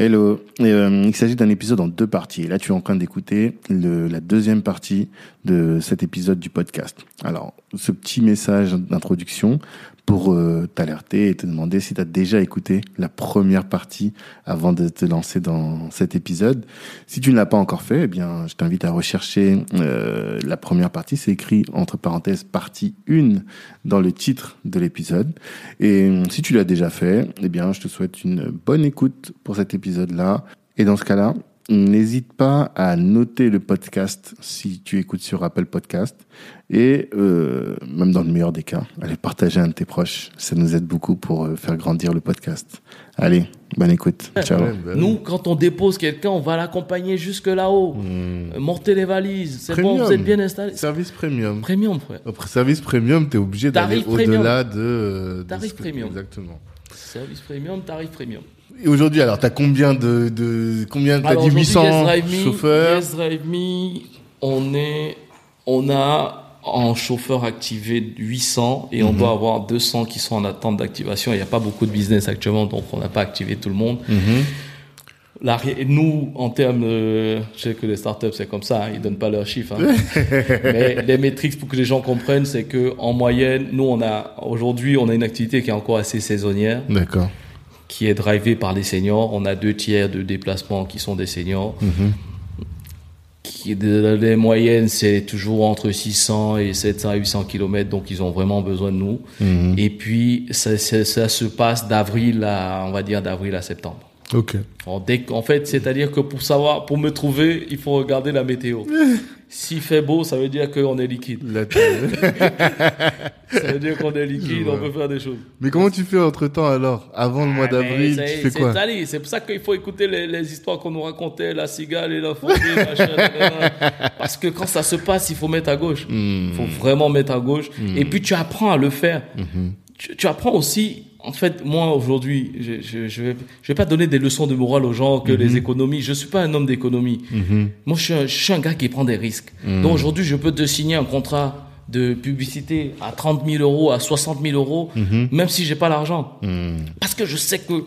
Hello. Euh, il s'agit d'un épisode en deux parties. là, tu es en train d'écouter la deuxième partie de cet épisode du podcast. Alors, ce petit message d'introduction pour euh, t'alerter et te demander si tu as déjà écouté la première partie avant de te lancer dans cet épisode. Si tu ne l'as pas encore fait, eh bien, je t'invite à rechercher euh, la première partie. C'est écrit entre parenthèses partie 1 dans le titre de l'épisode. Et euh, si tu l'as déjà fait, eh bien, je te souhaite une bonne écoute pour cet épisode-là. Et dans ce cas-là, N'hésite pas à noter le podcast si tu écoutes sur Apple Podcast et euh, même dans le meilleur des cas, allez partager un de tes proches. Ça nous aide beaucoup pour euh, faire grandir le podcast. Allez, bonne écoute. Ciao. Bah nous, quand on dépose quelqu'un, on va l'accompagner jusque là-haut. Montez les valises. C'est bon, vous êtes bien installé. Service premium. Premium, frère. Après service premium, tu es obligé d'aller au-delà de, Tarif premium. Exactement. Service premium, tarif premium. Et aujourd'hui, alors, tu as combien de, de combien as dit 800 chauffeurs Yes Drive Me, on est, on a en chauffeur activé 800 et on mhm. doit avoir 200 qui sont en attente d'activation. Il n'y a pas beaucoup de business actuellement, donc on n'a pas activé tout le monde. Mhm. nous, en termes, je sais que les startups c'est comme ça, ils hein, ils donnent pas leurs chiffres. Hein. Mais les métriques pour que les gens comprennent, c'est que en moyenne, nous on a aujourd'hui on a une activité qui est encore assez saisonnière. D'accord qui est drivé par les seniors. On a deux tiers de déplacements qui sont des seniors. Mhm. Qui, les moyennes, c'est toujours entre 600 et 700 à 800 km, donc ils ont vraiment besoin de nous. Mhm. Et puis, ça, ça, se passe d'avril à, on va dire, d'avril à septembre. Ok. en fait, c'est-à-dire que pour savoir, pour me trouver, il faut regarder la météo. S'il fait beau, ça veut dire qu'on est liquide. ça veut dire qu'on est liquide, on peut faire des choses. Mais comment tu fais entre temps alors? Avant le mois ah, d'avril, tu fais quoi? C'est pour ça qu'il faut écouter les, histoires qu'on nous racontait, la cigale et la fourmi, machin. Parce que quand ça se passe, il faut mettre à gauche. Il faut hmm. vraiment mettre à gauche. Hmm. Et puis tu apprends à le faire. Hmm. Tu apprends aussi en fait, moi aujourd'hui, je, je, je, vais, je vais pas donner des leçons de morale aux gens que les mhm. économies. Je suis pas un homme d'économie. Mhm. Moi, je suis, un, je suis, un, gars qui prend des risques. Mhm. Donc aujourd'hui, je peux te signer un contrat de publicité à 30 000 euros, à 60 000 euros, même si j'ai pas l'argent, parce que je sais que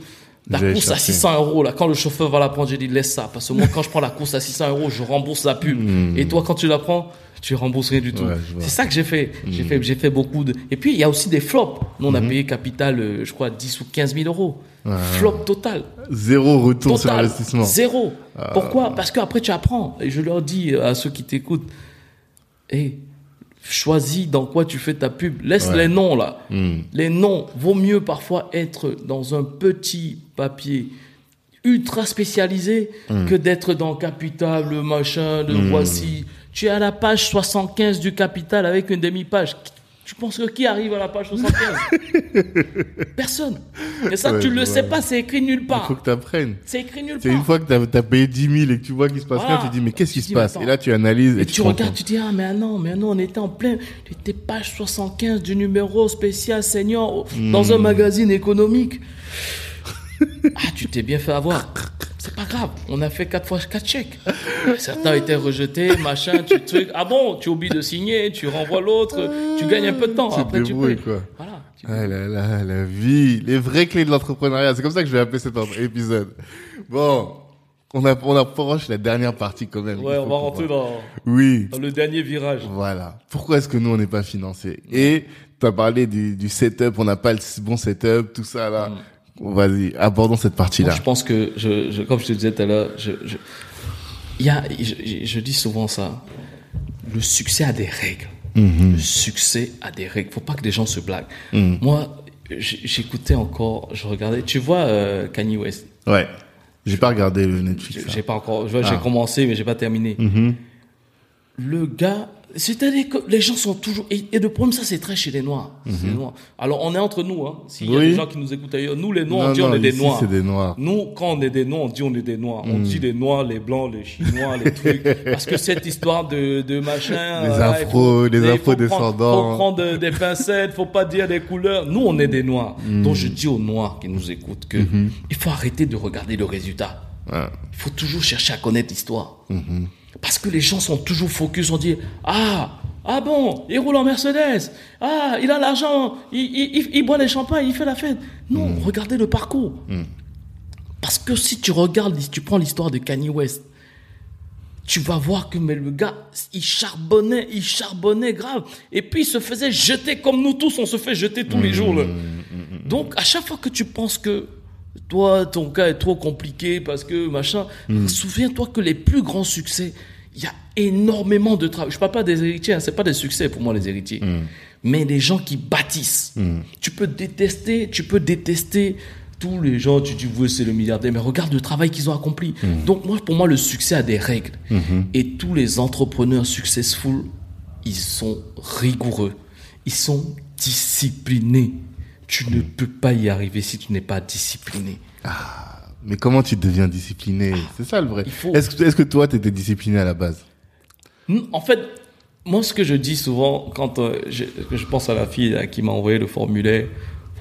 la course à 600 euros, là, quand le chauffeur va la prendre, j'ai dit laisse ça, parce que moi, quand je prends la course à 600 euros, je rembourse la pub. Et toi, quand tu la prends, tu rembourses rien du tout. c'est ça que j'ai fait. J'ai hmm. fait, j'ai fait beaucoup de. Et puis il y a aussi des flops. Nous on a hmm. payé capital, euh, je crois 10 ou 15 000 euros. Flop total. Zéro retour sur investissement. Zéro. Ah. Pourquoi? Parce qu'après tu apprends. Et je leur dis à ceux qui t'écoutent, hey, choisis dans quoi tu fais ta pub. Laisse les noms là. Hmm. Les noms. Vaut mieux parfois être dans un petit papier ultra spécialisé que d'être dans Capital, le machin, de voici tu es à la page 75 du Capital avec une demi-page. Tu penses que qui arrive à la page 75 Personne. Et ça, tu ne le sais pas, c'est écrit nulle part. Il faut que tu apprennes. C'est écrit nulle part. C'est une fois que tu as, payé 10 000 et que tu vois qu'il se passe rien, tu te dis, mais qu'est-ce qui se passe? Et là, tu analyses. Et, tu, regardes, tu dis, ah, mais non, mais non, on était en plein. Tu étais page 75 du numéro spécial senior dans un hmm. magazine économique. ah, tu t'es bien fait avoir. C'est pas grave, on a fait quatre fois quatre chèques. Certains étaient rejetés, machin, tu truc. Ah bon, tu oublies de signer, tu renvoies l'autre, tu gagnes un peu de temps. Après, tu peux. Quoi. Voilà. Ah là là, la vie, les vraies clés de l'entrepreneuriat. C'est comme ça que je vais appeler cet épisode. Bon, on, a, on approche la dernière partie quand même. Ouais, on va rentrer dans, oui. dans le dernier virage. Voilà. Pourquoi est-ce que nous, on n'est pas financé Et tu as parlé du, du setup, on n'a pas le bon setup, tout ça là. Mm. Vas-y, abordons cette partie-là. Je pense que, je, je, comme je te disais tout à l'heure, je, je, y a, je, je, dis souvent ça. Le succès a des règles. Mm-hmm. Le succès a des règles. Faut pas que les gens se blaguent. Mm. Moi, j'écoutais encore, je regardais. Tu vois euh, Kanye West? Ouais. J'ai pas regardé le Netflix. J'ai pas encore. J'ai ah. commencé, mais j'ai pas terminé. Mm-hmm. Le gars, c'est-à-dire que les gens sont toujours et, et le problème ça c'est très chez les noirs. Mhm. noirs. Alors on est entre nous hein. S'il y a des gens qui nous écoutent ailleurs, nous les noirs on dit on est des noirs. C'est des noirs. Nous quand on est des noirs on dit on est des noirs. On mhm. dit les noirs, les blancs, les chinois, les trucs parce que cette histoire de de machin les euh, afro, les afro descendants. Faut prendre des pincettes, faut pas dire des couleurs. Nous on est des noirs. Mhm. Donc je dis aux noirs qui nous écoutent que il faut arrêter de regarder le résultat. Il faut toujours chercher à connaître l'histoire. Parce que les gens sont toujours focus, on dit Ah, ah bon, il roule en Mercedes, ah, il a l'argent, il, il, il, boit les champagnes, il fait la fête. Non, hmm. regardez le parcours. Hmm. Parce que si tu regardes, si tu prends l'histoire de Kanye West, tu vas voir que mais le gars, il charbonnait, il charbonnait grave. Et puis il se faisait jeter comme nous tous, on se fait jeter tous les jours. là. Donc à chaque fois que tu penses que toi, ton cas est trop compliqué parce que machin, souviens-toi que les plus grands succès, il y a énormément de travail. Je parle pas des héritiers, hein, c'est pas des succès pour moi les héritiers, mais des gens qui bâtissent. Tu peux détester, tu peux détester tous les gens, tu dis oui c'est le milliardaire, mais regarde le travail qu'ils ont accompli. Donc moi, pour moi, le succès a des règles. Et tous les entrepreneurs successful, ils sont rigoureux, ils sont disciplinés. Tu ne peux pas y arriver si tu n'es pas discipliné. Mais comment tu deviens discipliné? C'est ça le vrai. faut- Est-ce que, toi, tu étais discipliné à la base? Hmm, En fait, moi, ce que je dis souvent quand euh, je, pense à la fille là, qui m'a envoyé le formulaire,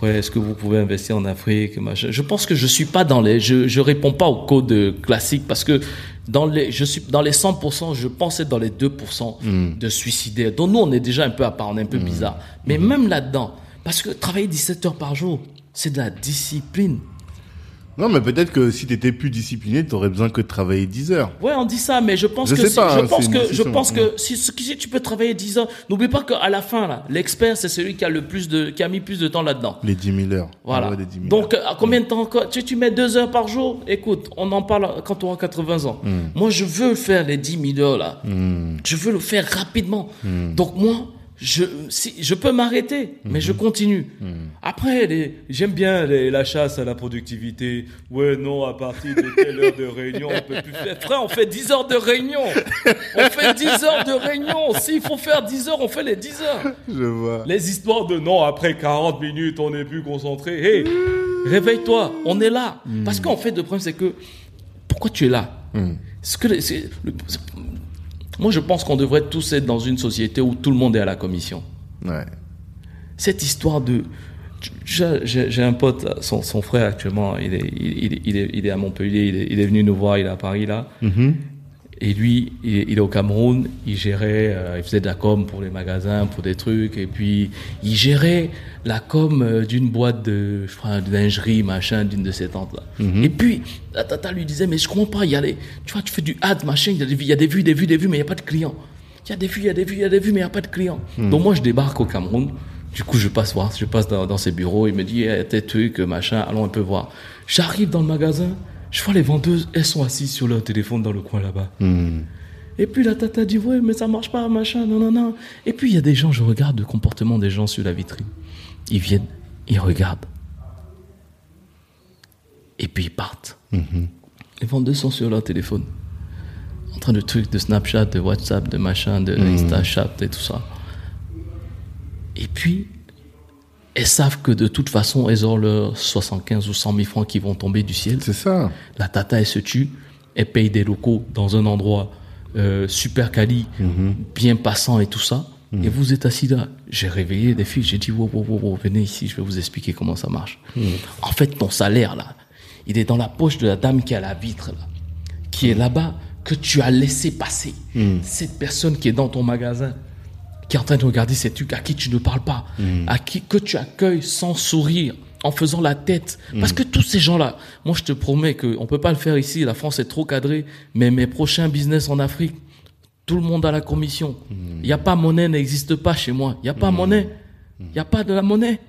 ouais, est-ce que vous pouvez investir en Afrique machin? Je pense que je suis pas dans les, je, je réponds pas au code classique parce que dans les, je suis dans les 100%, je pense être dans les 2% de suicidaires. Donc nous, on est déjà un peu à part, on est un peu bizarre. Mais même là-dedans, parce que travailler 17 heures par jour, c'est de la discipline. Non, mais peut-être que si tu étais plus discipliné, tu aurais besoin que de travailler 10 heures. Ouais, on dit ça, mais je pense Je que si- pas, je hein, pense que je pense que si, si tu peux travailler 10 heures, n'oublie pas qu'à la fin là, l'expert c'est celui qui a le plus de qui a mis plus de temps là-dedans. Les 10 000 heures. Voilà. Ah ouais, les 10 000 Donc à combien de temps encore tu, tu mets deux heures par jour Écoute, on en parle quand tu auras 80 ans. Hmm. Moi, je veux faire les 10 000 heures là. Je veux le faire rapidement. Hmm. Donc moi, je si je peux m'arrêter, mais je continue. Après, les- j'aime bien les- la chasse à la productivité. Ouais, non, à partir de telle heure de réunion, on peut plus faire. Frère, on fait 10 heures de réunion. On fait 10 heures de réunion. S'il faut faire 10 heures, on fait les 10 heures. Je vois. Les histoires de non, après 40 minutes, on n'est plus concentré. Hé, réveille-toi, on est là. Parce qu'en fait, le problème, c'est que pourquoi tu es là? Ce que le- Moi, je pense qu'on devrait tous être dans une société où tout le monde est à la commission. Ouais. Cette histoire de. J'ai un pote, son, son frère actuellement, il est, il, il- est, il est à Montpellier, il est, il est venu nous voir, il est à Paris là. Et lui, il est, il est au Cameroun, il gérait, euh, il faisait de la com pour les magasins, pour des trucs, et puis il gérait la com euh, d'une boîte de, je crois, de lingerie, machin, d'une de ses tantes là. Et puis, la tata lui disait, mais je comprends pas, il y a les, tu vois, tu fais du ad, machin, il y a des, il y a des vues, des vues, des vues, mais il n'y a pas de clients. Il y a des vues, il y a des vues, il y a des vues, mais il n'y a pas de clients. Donc moi, je débarque au Cameroun, du coup, je passe voir, je passe dans, dans ses bureaux, il me dit, eh, tes trucs, machin, allons un peu voir. J'arrive dans le magasin, je vois les vendeuses, elles sont assises sur leur téléphone dans le coin là-bas. Et puis la tata dit ouais mais ça marche pas machin non non non. Et puis il y a des gens je regarde le comportement des gens sur la vitrine. Ils viennent, ils regardent. Et puis ils partent. Les vendeurs sont sur leur téléphone. En train de trucs de Snapchat, de WhatsApp, de machin, de Instachat et tout ça. Et puis elles savent que de toute façon elles ont leurs 75 ou 100 000 francs qui vont tomber du ciel. C'est ça. La tata, elle se tue, elle paye des locaux dans un endroit euh, super quali, bien passant et tout ça. Et vous êtes assis là. J'ai réveillé des filles, j'ai dit, wow, wow, wow, venez ici, je vais vous expliquer comment ça marche. En fait, ton salaire là, il est dans la poche de la dame qui à la vitre là, qui est là-bas, que tu as laissé passer. Cette personne qui est dans ton magasin, qui est en train de regarder ces trucs, à qui tu ne parles pas, à qui que tu accueilles sans sourire, en faisant la tête. Parce que tous ces gens-là, moi je te promets qu'on peut pas le faire ici, la France est trop cadrée, mais mes prochains business en Afrique, tout le monde a la commission. Il n'y a pas monnaie, n'existe pas chez moi. Il n'y a pas monnaie. Il n'y a pas de la monnaie.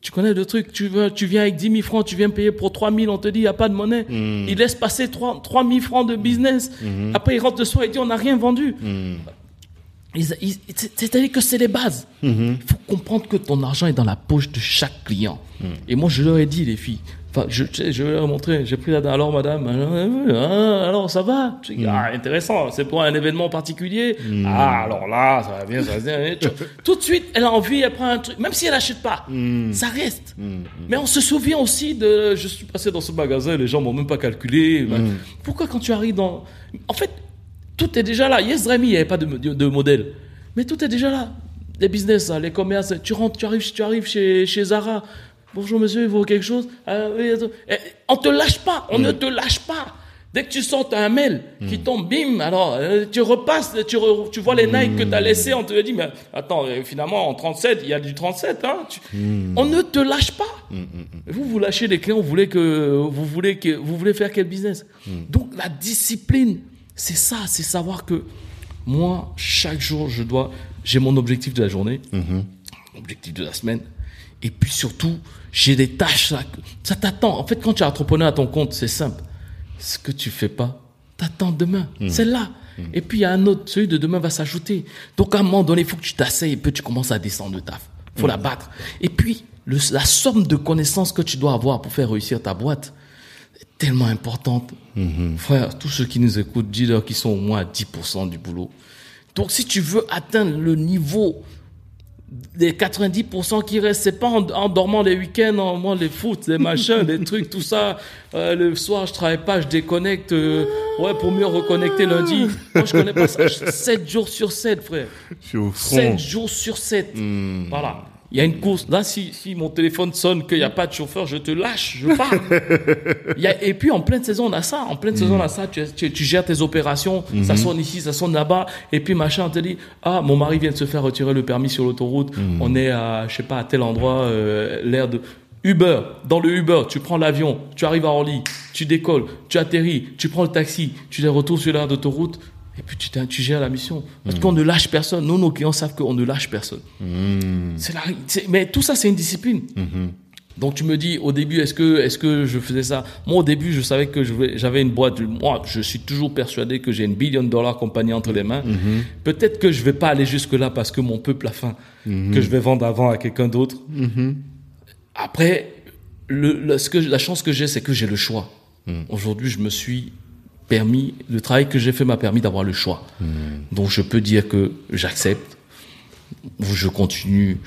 Tu connais le truc, tu, veux, tu viens avec 10 000 francs, tu viens payer pour 3 000, on te dit, il n'y a pas de monnaie. Il laisse passer 3, 3 000 francs de business. Après, il rentre le soir et dit, on n'a rien vendu. C'est-à-dire que c'est les bases. Il faut comprendre que ton argent est dans la poche de chaque client. Et moi, je leur ai dit, les filles, enfin, je, je leur ai montré, j'ai pris la alors madame, ah, alors ça va? Dis, Ah, intéressant, c'est pour un événement particulier? Ah, alors là, ça va bien, ça va bien. Tout de suite, elle a envie, elle prend un truc, même si elle n'achète pas, ça reste. Mais on se souvient aussi de, je suis passé dans ce magasin, les gens m'ont même pas calculé. Pourquoi quand tu arrives dans... En fait, tout est déjà là. Yes, Rémi, il n'y avait pas de, de, de modèle. Mais tout est déjà là. Les business, là, les commerces, tu rentres, tu arrives, tu arrives chez, chez Zara. Bonjour monsieur, il faut quelque chose? Ah, oui. Eh, On te lâche pas, on ne te lâche pas. Dès que tu sors, t'as un mail qui tombe, bim, alors euh, tu repasses, tu, re- tu vois les Nike que t'as laissés, on te dit, mais attends, euh, finalement, en 37, il y a du 37, hein. tu- On ne te lâche pas. Vous, vous lâchez les clients, vous voulez que, vous voulez que, vous voulez faire quel business? Donc, la discipline, c'est ça, c'est savoir que moi, chaque jour, je dois, j'ai mon objectif de la journée, objectif de la semaine. Et puis surtout, j'ai des tâches là. que- Ça t'attend. En fait, quand tu es entrepreneur à ton compte, c'est simple. Ce que tu fais pas, t'attends demain. C'est là. Et puis il y a un autre, celui de demain va s'ajouter. Donc à un moment donné, il faut que tu t'asseyes et puis tu commences à descendre de taf. faut la battre. Et puis, le- la somme de connaissances que tu dois avoir pour faire réussir ta boîte tellement importante. Frère, tous ceux qui nous écoutent, dis-leur qu'ils sont au moins à 10% du boulot. Donc si tu veux atteindre le niveau des 90% qui restent, c'est pas en, en dormant les week-ends, en moi les foot, les machins, les trucs, tout ça. Euh, le soir, je travaille pas, je déconnecte. euh, ouais, pour mieux reconnecter lundi. Moi, je connais pas ça. 7 jours sur 7, frère. Je suis au 7 front. jours sur 7. Voilà. Il y a une course. Là, si, si mon téléphone sonne, qu'il n'y a pas de chauffeur, je te lâche, je pars. Il y a, et puis, en pleine saison, on a ça. En pleine saison, on a ça. Tu, tu, tu gères tes opérations. Ça sonne ici, ça sonne là-bas. Et puis, machin, on te dit, ah, mon mari vient de se faire retirer le permis sur l'autoroute. On est à, je sais pas, à tel endroit, euh, l'air de... Uber, dans le Uber, tu prends l'avion, tu arrives à Orly, tu décolles, tu atterris, tu prends le taxi, tu les retournes sur l'aire d'autoroute, et puis tu, tu gères la mission. Parce qu'on ne lâche personne. Nous, nos clients savent qu'on ne lâche personne. La, c'est- mais tout ça, c'est une discipline. Donc tu me dis au début, est-ce que, est-ce que je faisais ça? Moi, au début, je savais que j'avais une boîte. Moi, je suis toujours persuadé que j'ai une billion dollar compagnie entre les mains. Peut-être que je vais pas aller jusque là parce que mon peuple a faim, que je vais vendre avant à quelqu'un d'autre. Après, le, le- ce que, la chance que j'ai, c'est que j'ai le choix. Aujourd'hui, je me suis permis, le travail que j'ai fait m'a permis d'avoir le choix. Donc, je peux dire que j'accepte, ou je continue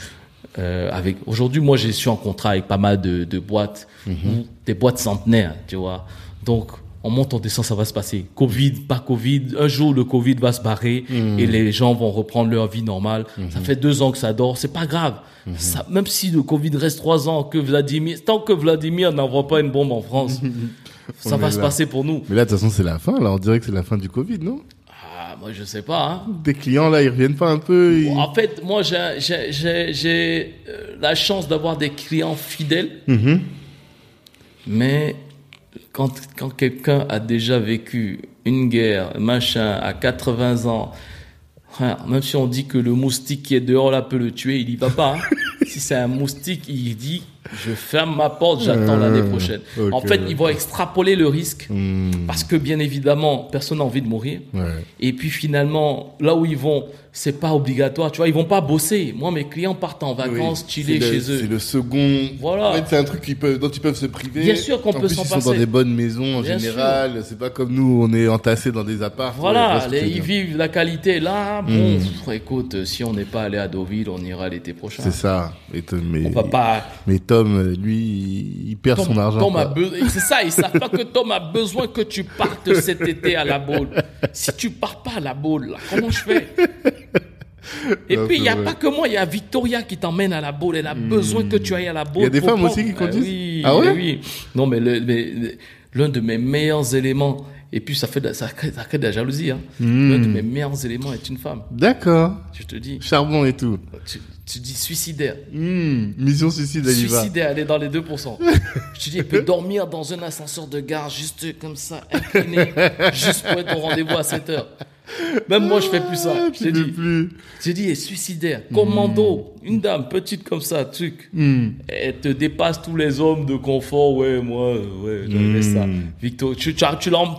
euh, avec. Aujourd'hui, moi, je suis en contrat avec pas mal de, de boîtes, ou des boîtes centenaires, tu vois. Donc, on monte, on descend, ça va se passer. Covid, pas Covid, un jour le Covid va se barrer et les gens vont reprendre leur vie normale. Ça fait deux ans que ça dort, c'est pas grave. Ça, même si le Covid reste trois ans, que Vladimir, tant que Vladimir n'envoie pas une bombe en France, ça va se là. passer pour nous. Mais là, de toute façon, c'est la fin. Là, on dirait que c'est la fin du Covid, non? Ah, moi, je sais pas. Hein. Des clients, là, ils reviennent pas un peu ils- En fait, moi, j'ai- euh, la chance d'avoir des clients fidèles. Mhm. Mais quand, quand quelqu'un a déjà vécu une guerre, machin, à 80 ans, frère, même si on dit que le moustique qui est dehors là peut le tuer, il y va pas. hein. si c'est un moustique, il dit je ferme ma porte, j'attends Euh, l'année prochaine. ok. En fait, ils vont extrapoler le risque Hmm, parce que bien évidemment, personne n'a envie de mourir. ouais. Et puis finalement, là où ils vont, c'est pas obligatoire. Tu vois, ils vont pas bosser. Moi, mes clients partent en vacances, Oui, chiller le- chez eux. C'est le second. Voilà. En fait, c'est un truc qui peut, dont ils peuvent se priver. Bien sûr qu'on peut s'en ils sont passer. dans des bonnes maisons en Bien général. C'est pas comme nous, on est entassés dans des apparts. Voilà, les- ils vivent la qualité là. Bon, pff, écoute, si on n'est pas allé à Deauville, on ira l'été prochain. C'est ça. Et mais, On va pas. mais Tom, lui, il- il perd Tom, son argent. Tom a. C'est ça, ils savent pas que Tom a besoin que tu partes cet été à la boule. Si tu pars pas à la boule, là, comment je fais? Et puis, il n'y a vrai. pas que moi, il y a Victoria qui t'emmène à la boule. Elle a besoin que tu ailles à la boule. Il y a des femmes prendre- aussi qui Ah conduisent oui, Ah ouais oui. Non, mais l'un de mes meilleurs éléments, et puis ça fait de, ça crée, ça crée de la jalousie. Hein. Hmm. L'un de mes meilleurs éléments est une femme. D'accord. Je te dis, Charbon et tout. tu, tu dis suicidaire. Hmm, Mission suicide, elle. Suicidaire, elle est dans les 2%. Je te dis, elle peut dormir dans un ascenseur de gare, juste comme ça, incliné, juste pour être au rendez-vous à 7 heures. Même moi, je fais plus ça. Ah, plus. je te dis, elle est suicidaire. Commando, une dame petite comme ça, truc. Hmm. Elle te dépasse tous les hommes de confort. Ouais, moi, ouais, j'avais ça. Victor, tu, tu,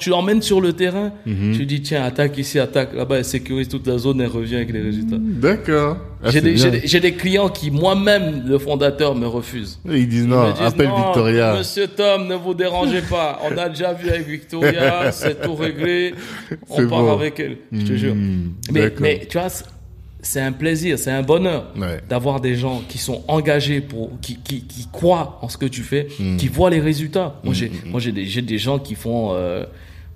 tu l'emmènes sur le terrain. Tu dis, tiens, attaque ici, attaque là-bas. Elle sécurise toute la zone, elle revient avec les résultats. D'accord. Ah, J'ai des, clients qui, moi-même, le fondateur, me refusent. Ils disent Ils non, disent, appelle non, Victoria. Monsieur Tom, ne vous dérangez pas. On a déjà vu avec Victoria, c'est tout réglé. On part bon. avec elle, je te jure. Hmm, Mais, mais tu vois, c'est- un plaisir, c'est un bonheur Ouais. d'avoir des gens qui sont engagés pour, qui, qui, qui croient en ce que tu fais, Hmm. qui voient les résultats. Moi, j'ai, moi, j'ai des, des gens qui font, euh,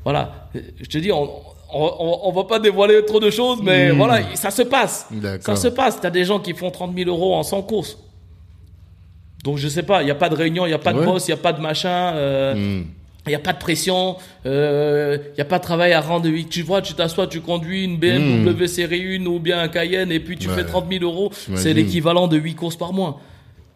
voilà. Je te dis, on, on, on, on va pas dévoiler trop de choses, mais voilà, ça se passe. Ça Hmm. Se passe. T'as des gens qui font 30 000 euros en 100 courses. Donc, je sais pas, il n'y a pas de réunion, il n'y a pas de Ouais. boss, il n'y a pas de machin. euh, Hmm. Il n'y a pas de pression, euh, il n'y a pas de travail à rendre. Tu vois, tu t'assois, tu conduis une BMW série 1 ou bien un Cayenne et puis tu Ouais. fais 30 000 euros. C'est l'équivalent de 8 courses par mois.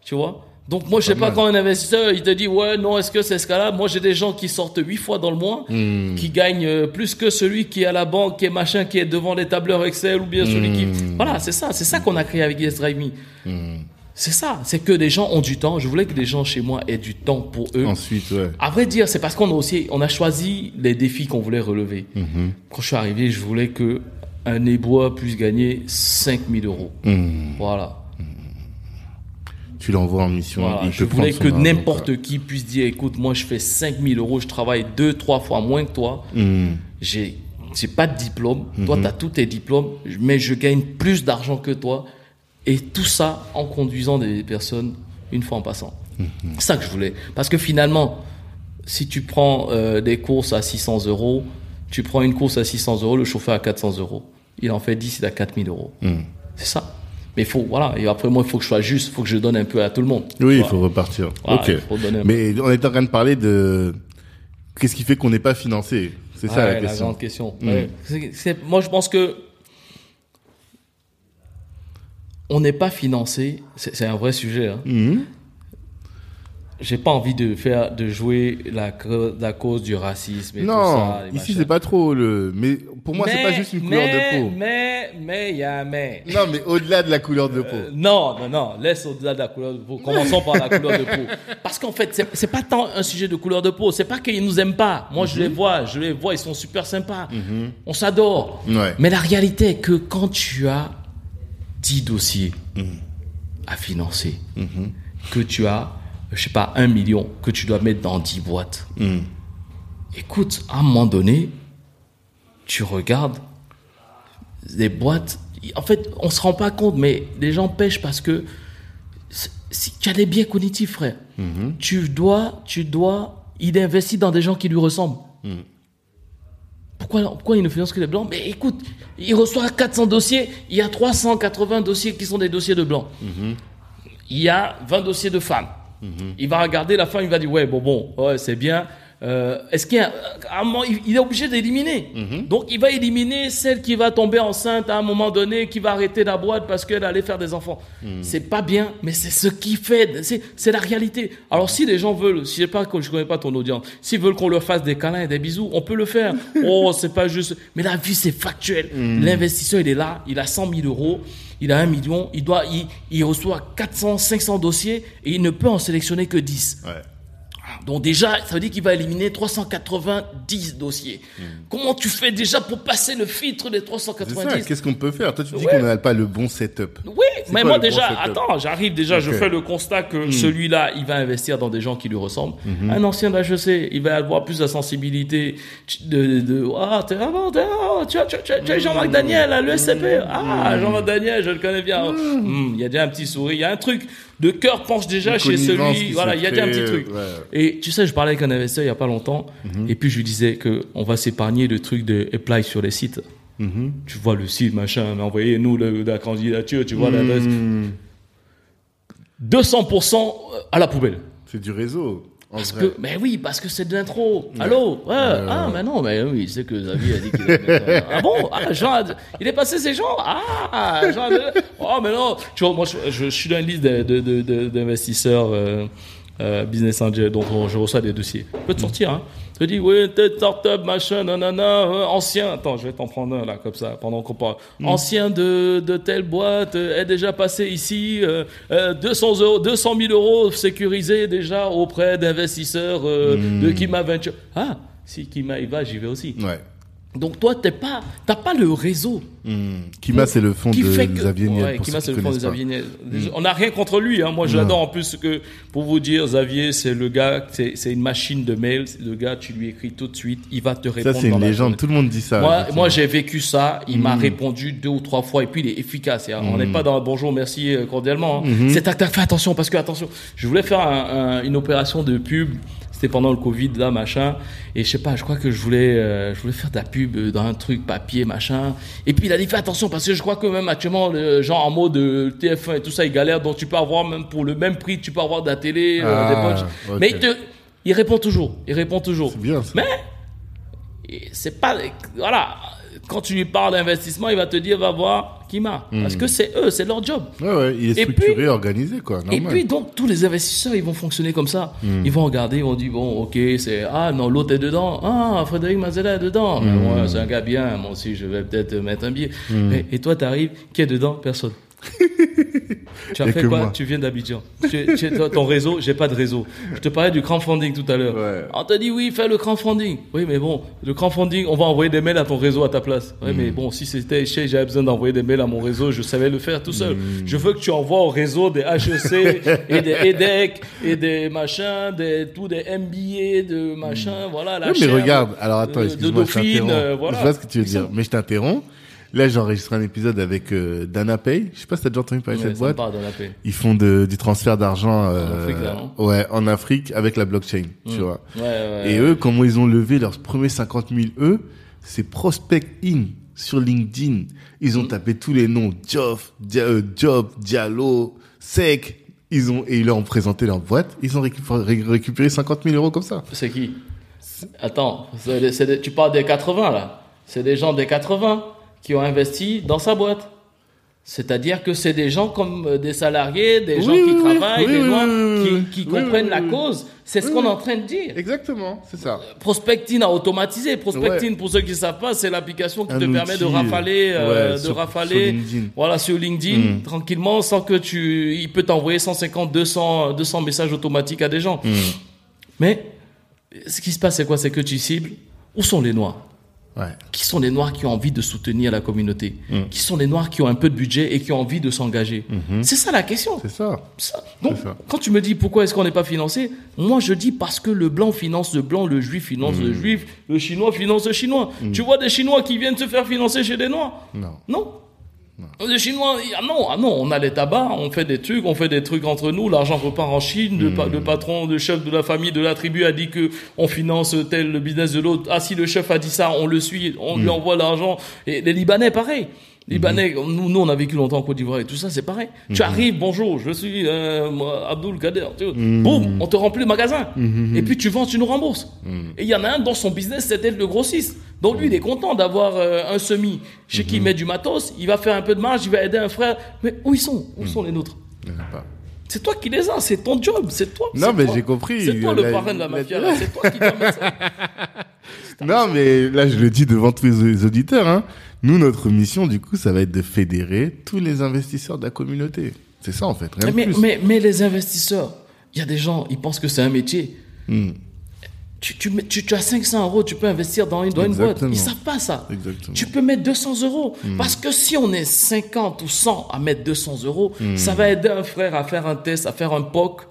Tu vois? Donc moi, je sais Pas mal. quand un investisseur, il te dit, ouais, non, est-ce que c'est escalable Moi, j'ai des gens qui sortent 8 fois dans le mois, Hmm. qui gagnent euh, plus que celui qui est à la banque, qui est machin, qui est devant les tableurs Excel ou bien celui qui... Hmm. Voilà, c'est ça. C'est ça qu'on a créé avec Yes Drive Me. C'est ça. C'est que des gens ont du temps. Je voulais que des gens chez moi aient du temps pour eux. Ensuite, ouais. À vrai dire, c'est parce qu'on a aussi, on a choisi les défis qu'on voulait relever. Quand je suis arrivé, je voulais que un ébois puisse gagner 5000 euros. Hmm. Voilà. Tu l'envoies en mission. Voilà. il Je voulais que n'importe qui puisse dire, écoute, moi, je fais 5000 euros, je travaille deux, trois fois moins que toi. Hmm. J'ai, j'ai pas de diplôme. Mhm. Toi, tu as tous tes diplômes, mais je gagne plus d'argent que toi. Et tout ça en conduisant des personnes une fois en passant. Mhm. C'est ça que je voulais. Parce que finalement, si tu prends euh, des courses à 600 euros, tu prends une course à 600 euros, le chauffeur à 400 euros. Il en fait 10, il a 4000 euros. Hmm. C'est ça. Mais faut, voilà. Et après, moi, il faut que je sois juste. Il faut que je donne un peu à tout le monde. Oui, il faut repartir. Voilà, ok. faut. Mais on est en train de parler de qu'est-ce qui fait qu'on n'est pas financé. C'est ça Ouais, la question. grande question. Mm. Ouais. C'est- moi, je pense que on n'est pas financé. C'est un vrai sujet. Hein. Mhm. J'ai pas envie de faire, de jouer la, la cause du racisme et tout Non, ça. ici c'est pas trop le. Mais pour moi, c'est pas juste une couleur mais- de peau. Mais, mais, il y a un mais. Non, mais au-delà de la couleur de peau. Euh, non, non, non, laisse au-delà de la couleur de peau. Commençons par la couleur de peau. Parce qu'en fait, c'est- c'est pas tant un sujet de couleur de peau. C'est pas qu'ils nous aiment pas. Moi, je les vois, je les vois, ils sont super sympas. On s'adore. Ouais. Mais la réalité est que quand tu as 10 dossiers à financer, que tu as, je sais pas, un million que tu dois mettre dans 10 boîtes, Mm. écoute, à un moment donné, tu regardes les boîtes. En fait, on se rend pas compte, mais les gens pêchent parce que tu as des biais cognitifs, frère. Tu dois, tu dois, il investit dans des gens qui lui ressemblent. Pourquoi, pourquoi il ne finance que les blancs? Mais écoute, il reçoit 400 dossiers, il y a 380 dossiers qui sont des dossiers de blancs. Il y a 20 dossiers de femmes. Il va regarder la femme, il va dire ouais bon bon ouais c'est bien. Euh, Est-ce qu'il y a à un moment, il est obligé d'éliminer. Donc il va éliminer celle qui va tomber enceinte à un moment donné, qui va arrêter la boîte parce qu'elle allait faire des enfants. C'est pas bien, mais c'est ce qui fait, c'est c'est la réalité. Alors si les gens veulent, si je pas, je connais pas ton audience, s'ils veulent qu'on leur fasse des câlins et des bisous, on peut le faire. Oh c'est pas juste, mais la vie c'est factuel. L'investisseur il est là, il a 100 000 euros il a un million, il doit, il, il reçoit 400, 500 dossiers et il ne peut en sélectionner que 10. Ouais. Donc déjà, ça veut dire qu'il va éliminer 390 dossiers. Comment tu fais déjà pour passer le filtre des C'est ça, 390 qu'est-ce qu'on peut faire Toi, tu dis Ouais. qu'on n'a pas le bon setup. Oui, mais moi bon déjà, attends, j'arrive déjà, je. Hmm. fais le constat que celui-là, il va investir dans des gens qui lui ressemblent. Un ancien d'HEC, il va avoir plus de sensibilité de, de, de- ah, t'es, t'es- ah, tu as, Jean-Marc Daniel à l'ESCP. Ah, Jean-Marc Daniel, je le connais bien. Hmm, Il y a déjà un petit sourire, il y a un truc de cœur penche déjà Une chez celui, voilà, il y a déjà un petit truc. ouais. Et tu sais, je parlais avec un investisseur il y a pas longtemps, et puis je lui disais que on va s'épargner le truc de apply sur les sites. Mhm. Tu vois le site, machin, mais envoyez-nous le- la candidature, tu vois l'adresse. Hmm. 200% à la poubelle. C'est du réseau. Parce que, mais oui, parce que c'est de l'intro. Allô Ouais, ah, mais non, mais oui, c'est que Xavier a dit qu'il un- Ah bon Ah, Jean, il est passé ces gens Ah, Jean, oh, mais non. Tu vois, moi, je, je suis dans une liste d'investisseurs euh, euh, business angel, donc on- je reçois des dossiers. Je peux te sortir, hein. Je te dis, oui, telle startup, machin, nanana, euh, ancien. Attends, je vais t'en prendre un, là, comme ça, pendant qu'on parle. Ancien de, de telle boîte, euh, est déjà passé ici, euh, euh, 200 euros, 200 000 euros sécurisés déjà auprès d'investisseurs euh, de Kima Venture. Ah, si Kima y va, j'y vais aussi. Ouais. Donc toi, t'es pas, t'as pas le réseau Hmm. Kima, c'est le fond qui de fait que Xavier Niel. Ouais, Kima, c'est le fond de. Xavier Niel. On n'a rien contre lui. Hein. Moi, je l'adore en plus que pour vous dire, Xavier, c'est le gars, c'est une machine de mail. Le gars, tu lui écris tout de suite, il va te répondre. Ça, c'est une légende. journée. Tout le monde dit ça. Moi, j'ai vécu ça. Il m'a répondu deux ou trois fois et puis il est efficace. hein. On n'est pas dans bonjour, merci euh, cordialement. hein. C'est tac tac. Fais attention parce que attention. Je voulais faire un- un- une opération de pub. C'était pendant le Covid là machin et je sais pas. Je crois que je voulais euh, je voulais faire de la pub dans un truc papier machin. Et puis il a dit fais attention parce que je crois que même actuellement le genre en mode euh, TF1 et tout ça il galère donc tu peux avoir même pour le même prix tu peux avoir de la télé euh, Ah, des poches. ok. Mais il te Il répond toujours. Il répond toujours. C'est bien ça. Mais c'est pas voilà. Quand tu lui parles d'investissement, il va te dire va voir Kima parce que c'est eux, c'est leur job. Ouais, ouais, il est Et structuré, puis- organisé, quoi. Normal. Et puis donc tous les investisseurs ils vont fonctionner comme ça. Ils vont regarder, ils vont dire bon ok c'est ah non l'autre est dedans ah Frédéric Mazella est dedans Mais ouais, c'est un gars bien moi aussi je vais peut-être mettre un billet. Et, et toi t'arrives qui est dedans? Personne. tu as Y a fait que quoi moi. Tu viens d'Abidjan. Ton réseau j'ai pas de réseau. Je te parlais du crowdfunding tout à l'heure. Ouais. On t'a dit oui fais le crowdfunding. Oui mais bon le crowdfunding on va envoyer des mails à ton réseau à ta place. Oui mais bon si c'était chez j'avais besoin d'envoyer des mails à mon réseau je savais le faire tout seul. Je veux que tu envoies au réseau des HEC et des EDEC et des machins, des tout des MBA de machin voilà la Ouais, mais chaire regarde, alors attends, excuse-moi, je euh, voilà. Je vois ce que tu veux dire, mais je t'interromps. Là, j'enregistre un épisode avec euh, Dana Pay. Je sais pas si t'as déjà entendu parler de Ouais, cette boîte. Ils font de, du transfert d'argent euh, Afrique, là, non ouais, en Afrique avec la blockchain, tu vois. Ouais, ouais. Et eux, comment ils ont levé leurs premiers 50 000 eux, c'est prospect in sur LinkedIn. Ils ont Mm. tapé tous les noms, Job, euh, Job, Diallo, Sec. Ils ont et ils leur ont présenté leur boîte. Ils ont récupéré, ré- récupéré 50 000 euros comme ça. C'est qui? Attends, tu parles des 80 là. C'est des gens des 80 qui ont investi dans sa boîte. C'est-à-dire que c'est des gens comme euh, des salariés, des Oui, gens qui oui, travaillent, Oui, des oui, qui, comprennent la cause. C'est ce qu'on est en train de dire. Exactement, c'est ça. Prospecting à automatiser. Prospecting, pour ceux qui ne savent pas, c'est l'application qui Un te permet de rafaler, euh, ouais, de sur- rafaler, sur. Mm. voilà, sur LinkedIn, tranquillement, sans que tu, il peut t'envoyer 150, 200, 200 messages automatiques à des gens. Mm. Mais, ce qui se passe, c'est quoi? C'est que tu cibles, où sont les noirs? Ouais. Qui sont les noirs qui ont envie de soutenir la communauté? Mm. Qui sont les noirs qui ont un peu de budget et qui ont envie de s'engager? C'est ça la question. Mm-hmm. C'est ça. Ça. Donc, ça. quand tu me dis pourquoi est-ce qu'on n'est pas financé, moi je dis parce que le blanc finance le blanc, le juif finance Mm. le juif, le chinois finance le chinois. Tu vois des chinois qui viennent se faire financer chez des noirs? Non. Non. Les Chinois, ah non, ah non, on a les tabacs, on fait des trucs, on fait des trucs entre nous, l'argent repart en Chine, le, Hmm. pa- le patron, le chef de la famille, de la tribu a dit que on finance tel le business de l'autre. Ah si le chef a dit ça, on le suit, on Hmm. lui envoie l'argent. Et les Libanais, pareil. Libanais, nous, nous, on a vécu longtemps en Côte d'Ivoire et tout ça, c'est pareil. Tu arrives, bonjour, je suis euh, Abdul Kader. Tu vois. Boum, on te remplit le magasin. Et puis tu vends, tu nous rembourses. Et il y en a un dans son business, c'était le grossiste. Donc lui, il est content d'avoir euh, un semi chez qui il met du matos. Il va faire un peu de marge, il va aider un frère. Mais où ils sont? Où sont les nôtres? C'est toi qui les as, c'est ton job, c'est toi. Non, mais j'ai compris. C'est toi le La- parrain de la mafia. C'est toi qui ça. Non, mais là, je le dis devant tous les auditeurs. Hein. Nous, notre mission, du coup, ça va être de fédérer tous les investisseurs de la communauté. C'est ça, en fait. Rien de mais, plus. mais, mais les investisseurs, il y a des gens, ils pensent que c'est un métier. Hmm. Tu, tu, tu, tu as 500 euros, tu peux investir dans une, dans une boîte. Ils savent pas ça. Exactement. Tu peux mettre 200 euros. Hmm. Parce que si on est 50 ou 100 à mettre 200 euros, Hmm. ça va aider un frère à faire un test, à faire un POC,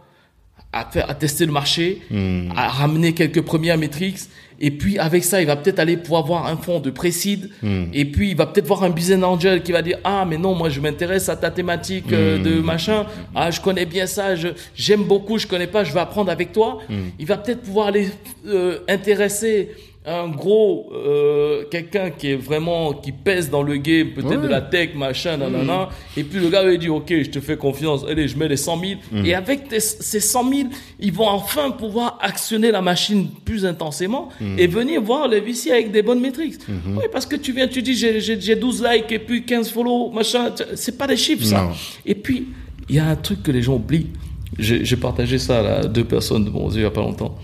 à, faire, à tester le marché, Hmm. à ramener quelques premières métriques. Et puis, avec ça, il va peut-être aller pouvoir voir un fonds de précide. Hmm. Et puis, il va peut-être voir un business angel qui va dire, ah, mais non, moi, je m'intéresse à ta thématique euh, Hmm. de machin. Ah, je connais bien ça. J'aime beaucoup. Je connais pas. Je vais apprendre avec toi. Hmm. Il va peut-être pouvoir aller euh, intéresser un gros euh, quelqu'un qui est vraiment qui pèse dans le game peut-être Ouais. de la tech machin nanana. Et puis le gars il dit ok je te fais confiance. Allez je mets les 100 000 et avec tes- ces 100 000 ils vont enfin pouvoir actionner la machine plus intensément et venir voir les VC avec des bonnes métriques. Oui parce que tu viens tu dis j'ai- j'ai j'ai 12 likes et puis 15 follow machin. C'est pas des chiffres ça. Et puis il y a un truc que les gens oublient. J'ai partagé ça à deux personnes de mon yeux il y a pas longtemps.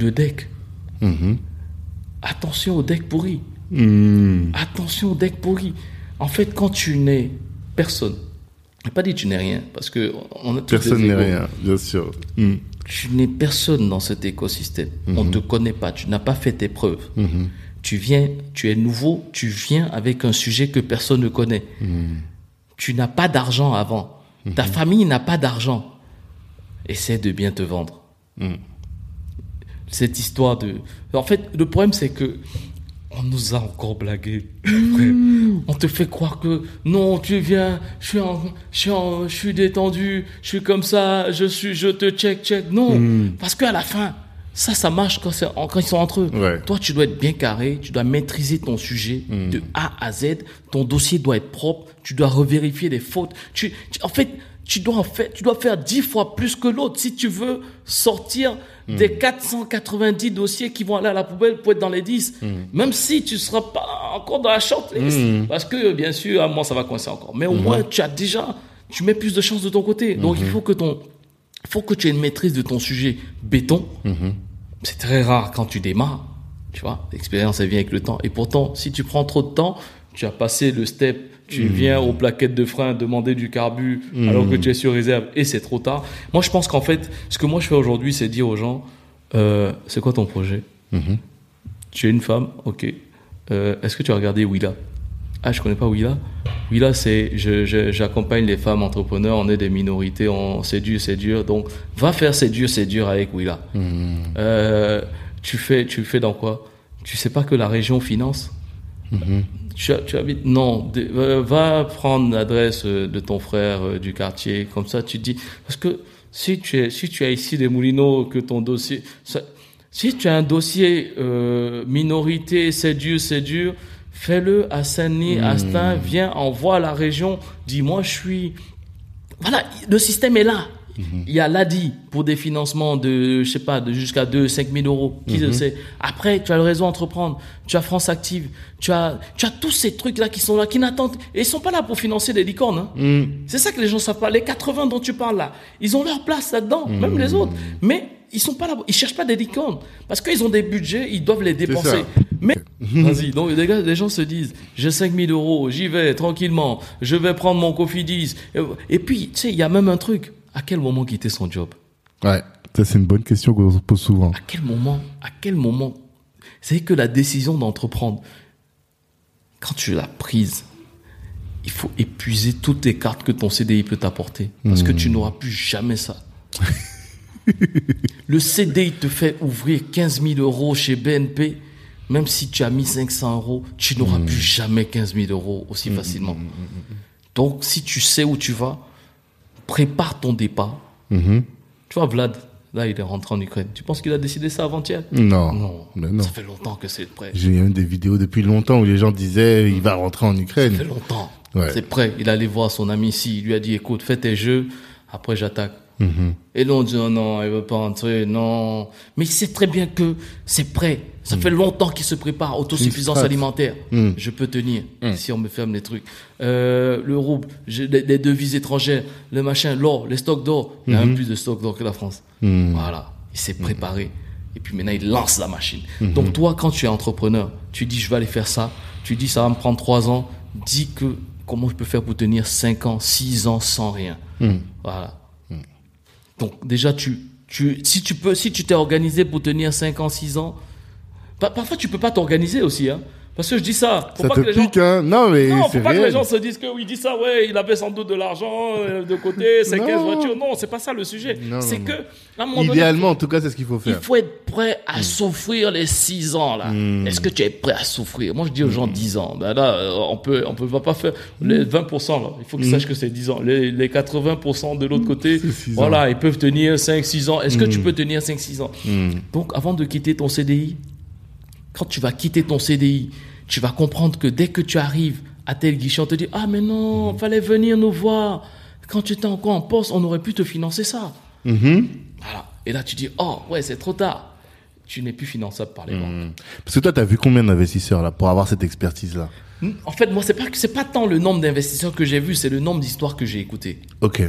Le deck Mhm. attention au deck pourri. Hmm. Attention au deck pourri. En fait, quand tu n'es personne, je n'ai pas dit tu n'es rien, parce que on a Personne n'est rien, bien sûr. Hmm. Tu n'es personne dans cet écosystème. On ne te connaît pas, tu n'as pas fait tes preuves. Tu viens, tu es nouveau, tu viens avec un sujet que personne ne connaît. Tu n'as pas d'argent avant. Ta famille n'a pas d'argent. Essaie de bien te vendre. Cette histoire de... En fait, le problème, c'est que on nous a encore blagué. frère. On te fait croire que non, tu viens, je suis, en, je suis, en- je suis détendu, je suis comme ça, je suis, je te check, check. Non, parce qu'à la fin, ça, ça marche quand, ils sont entre eux. Ouais. Toi, tu dois être bien carré, tu dois maîtriser ton sujet de A à Z. Ton dossier doit être propre, tu dois revérifier les fautes. Tu, tu- en fait, tu dois, faire, tu dois faire 10 fois plus que l'autre si tu veux sortir des 490 dossiers qui vont aller à la poubelle pour être dans les 10. Même si tu ne seras pas encore dans la shortlist. Parce que, bien sûr, à moi, ça va coincer encore. Mais au moins, tu as déjà, tu mets plus de chances de ton côté. Donc, il faut que ton, il faut que tu aies une maîtrise de ton sujet béton. C'est très rare quand tu démarres. Tu vois, l'expérience, elle vient avec le temps. Et pourtant, si tu prends trop de temps, tu as passé le step tu Hmm. viens aux plaquettes de frein demander du carbu alors que tu es sur réserve et c'est trop tard. Moi, je pense qu'en fait, ce que moi je fais aujourd'hui, c'est dire aux gens, euh, c'est quoi ton projet? Mhm. Tu es une femme, ok. Euh, Est-ce que tu as regardé Willa? Ah, je connais pas Willa. Willa, c'est, j'accompagne les femmes entrepreneurs. On est des minorités, on, c'est dur, c'est dur. Donc, va faire c'est dur, c'est dur avec Willa. Euh, tu fais, tu fais dans quoi? Tu sais pas que la région finance? Tu, tu habites Non, de- euh, va prendre l'adresse euh, de ton frère euh, du quartier, comme ça tu dis. Parce que si tu es, si tu as ici des moulineaux, que ton dossier, ça- si tu as un dossier euh, minorité, c'est dur, c'est dur, fais-le à Saint-Denis, à Stein, viens, envoie à la région, dis moi je suis. Voilà, le système est là. Il y a l'ADI pour des financements de, je sais pas, de jusqu'à 2, 5 000 euros. Qui le sait? Après, tu as le réseau entreprendre. Tu as France Active. Tu as, tu as tous ces trucs-là qui sont là, qui n'attendent, et ils sont pas là pour financer des licornes, hein. Hmm. C'est ça que les gens savent pas. Les 80 dont tu parles là, ils ont leur place là-dedans, même les autres. Mais ils sont pas là, ils cherchent pas des licornes. Parce qu'ils ont des budgets, ils doivent les dépenser. Mais, vas-y, donc les, gars, les gens se disent, j'ai 5000 euros, j'y vais tranquillement, je vais prendre mon Cofidis. Et puis, tu sais, il y a même un truc. À quel moment quitter son job? Ouais, ça c'est une bonne question qu'on se pose souvent. À quel moment À quel moment? C'est que la décision d'entreprendre, quand tu l'as prise, il faut épuiser toutes les cartes que ton CDI peut t'apporter. Parce que tu n'auras plus jamais ça. Le CDI te fait ouvrir 15 000 euros chez BNP. Même si tu as mis 500 euros, tu n'auras plus jamais 15 000 euros aussi facilement. Donc, si tu sais où tu vas, prépare ton départ. Mhm. Tu vois, Vlad, là, il est rentré en Ukraine. Tu penses qu'il a décidé ça avant-hier? Non. Non. Mais non. Ça fait longtemps que c'est prêt. J'ai même des vidéos depuis longtemps où les gens disaient il va rentrer en Ça fait Ukraine. longtemps. Ouais. C'est prêt. Il allait voir son ami ici. Il lui a dit, écoute, fais tes jeux. Après, j'attaque. Mhm. Et l'on dit, oh non, il veut pas entrer. Non. Mais il sait très bien que c'est prêt. Ça fait longtemps qu'il se prépare. Autosuffisance alimentaire. Mm. Je peux tenir. Si on me ferme les trucs. Euh, le rouble, les, les devises étrangères, le machin, l'or, les stocks d'or. Il y a même plus de stocks d'or que la France. Mm. Voilà. Il s'est préparé. Et puis maintenant, il lance la machine. Donc toi, quand tu es entrepreneur, tu dis, je vais aller faire ça. Tu dis, ça va me prendre trois ans. Dis que, comment je peux faire pour tenir cinq ans, six ans sans rien. Voilà. Donc déjà, tu, tu, si tu peux, si tu t'es organisé pour tenir 5 ans, 6 ans, pa- parfois tu peux pas t'organiser aussi, hein. Parce que je dis ça. Faut Ça pas te que les gens, pique, hein? Non, mais non, faut c'est pas que les réel. gens se disent que oui, il dit ça, ouais, il avait sans doute de l'argent euh, de côté, Non. 15 voitures. Non, c'est pas ça le sujet. C'est que, à un moment donné, Idéalement, en tout cas, c'est ce qu'il faut il faire. faut être prêt à souffrir les 6 ans là. Est-ce que tu es prêt à souffrir Moi je dis aux gens 10 ans. Ben là euh, on peut on peut va pas faire les 20 là. Il faut qu'ils sachent que c'est 10 ans. Les, les 80% de l'autre côté, C'est voilà, ils peuvent tenir 5 6 ans. Est-ce que tu peux tenir 5 6 ans? Donc avant de quitter ton CDI, quand tu vas quitter ton CDI, tu vas comprendre que dès que tu arrives à tel guichet, on te dit Ah, mais non, fallait venir nous voir. Quand tu étais encore en poste, on aurait pu te financer ça. Mhm. Voilà. Et là, tu dis Oh, ouais, c'est trop tard. Tu n'es plus finançable par les banques. Parce que toi, t'as vu combien d'investisseurs là pour avoir cette expertise-là En fait, moi, c'est pas c'est pas tant le nombre d'investisseurs que j'ai vu, c'est le nombre d'histoires que j'ai écoutées. Ok.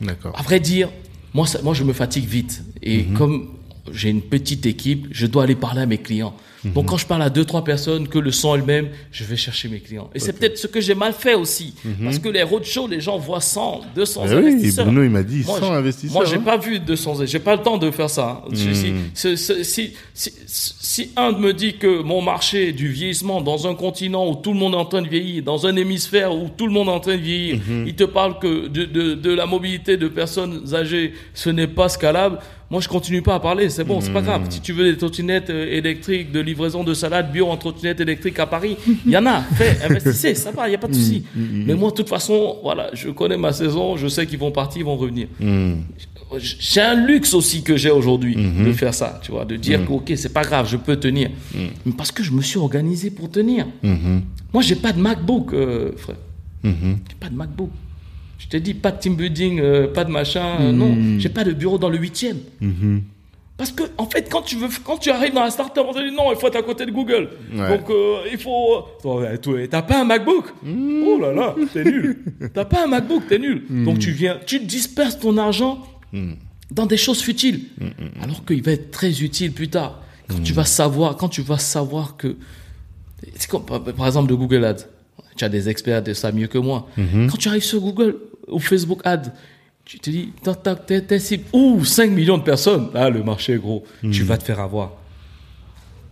D'accord. À vrai dire, moi, ça- moi, je me fatigue vite. Et comme j'ai une petite équipe, je dois aller parler à mes clients. Donc, quand je parle à deux, trois personnes, que le son est le même, je vais chercher mes clients. Et c'est peut-être ce que j'ai mal fait aussi. Parce que les roadshows, les gens voient 100, 200 Eh oui, investisseurs. Bruno, il m'a dit Moi, 100 j'ai- investisseurs. Moi, j'ai hein. pas vu 200. J'ai pas le temps de faire ça. Je- Si, si, si, si, si- si un me dit que mon marché du vieillissement dans un continent où tout le monde est en train de vieillir, dans un hémisphère où tout le monde est en train de vieillir, il te parle que de, de, de la mobilité de personnes âgées, ce n'est pas scalable. Moi, je continue pas à parler. C'est bon, c'est pas grave. Si tu veux des trottinettes euh, électriques de livraison de salade bio en trottinette électrique à Paris, il y en a. Fais, investissez, ça va, il y a pas de souci. Mais moi, de toute façon, voilà, je connais ma saison, je sais qu'ils vont partir, ils vont revenir j'ai un luxe aussi que j'ai aujourd'hui de faire ça, tu vois, de dire que ok, c'est pas grave, je peux tenir, mais parce que je me suis organisé pour tenir. Moi, j'ai pas de MacBook, euh, frère. J'ai pas de MacBook. Je t'ai dit, pas de team building, euh, pas de machin. euh, Non, j'ai pas de bureau dans le huitième. Parce que, en fait, quand tu veux, quand tu arrives dans la startup, on te dit non, il faut être à côté de Google. Ouais. Donc, euh, il faut. Toi, T'as pas un MacBook Oh là là, t'es nul. T'as pas un MacBook, t'es nul. Donc, tu viens, tu disperses ton argent dans des choses futiles, alors qu'il va être très utile plus tard. Quand tu vas savoir, quand tu vas savoir que, c'est comme par par exemple de Google Ads. Tu as des experts de ça mieux que moi. Quand tu arrives sur Google ou Facebook Ads, tu te dis, t'es cible, ouh, 5 millions de personnes. Ah, le marché est gros. Tu vas te faire avoir.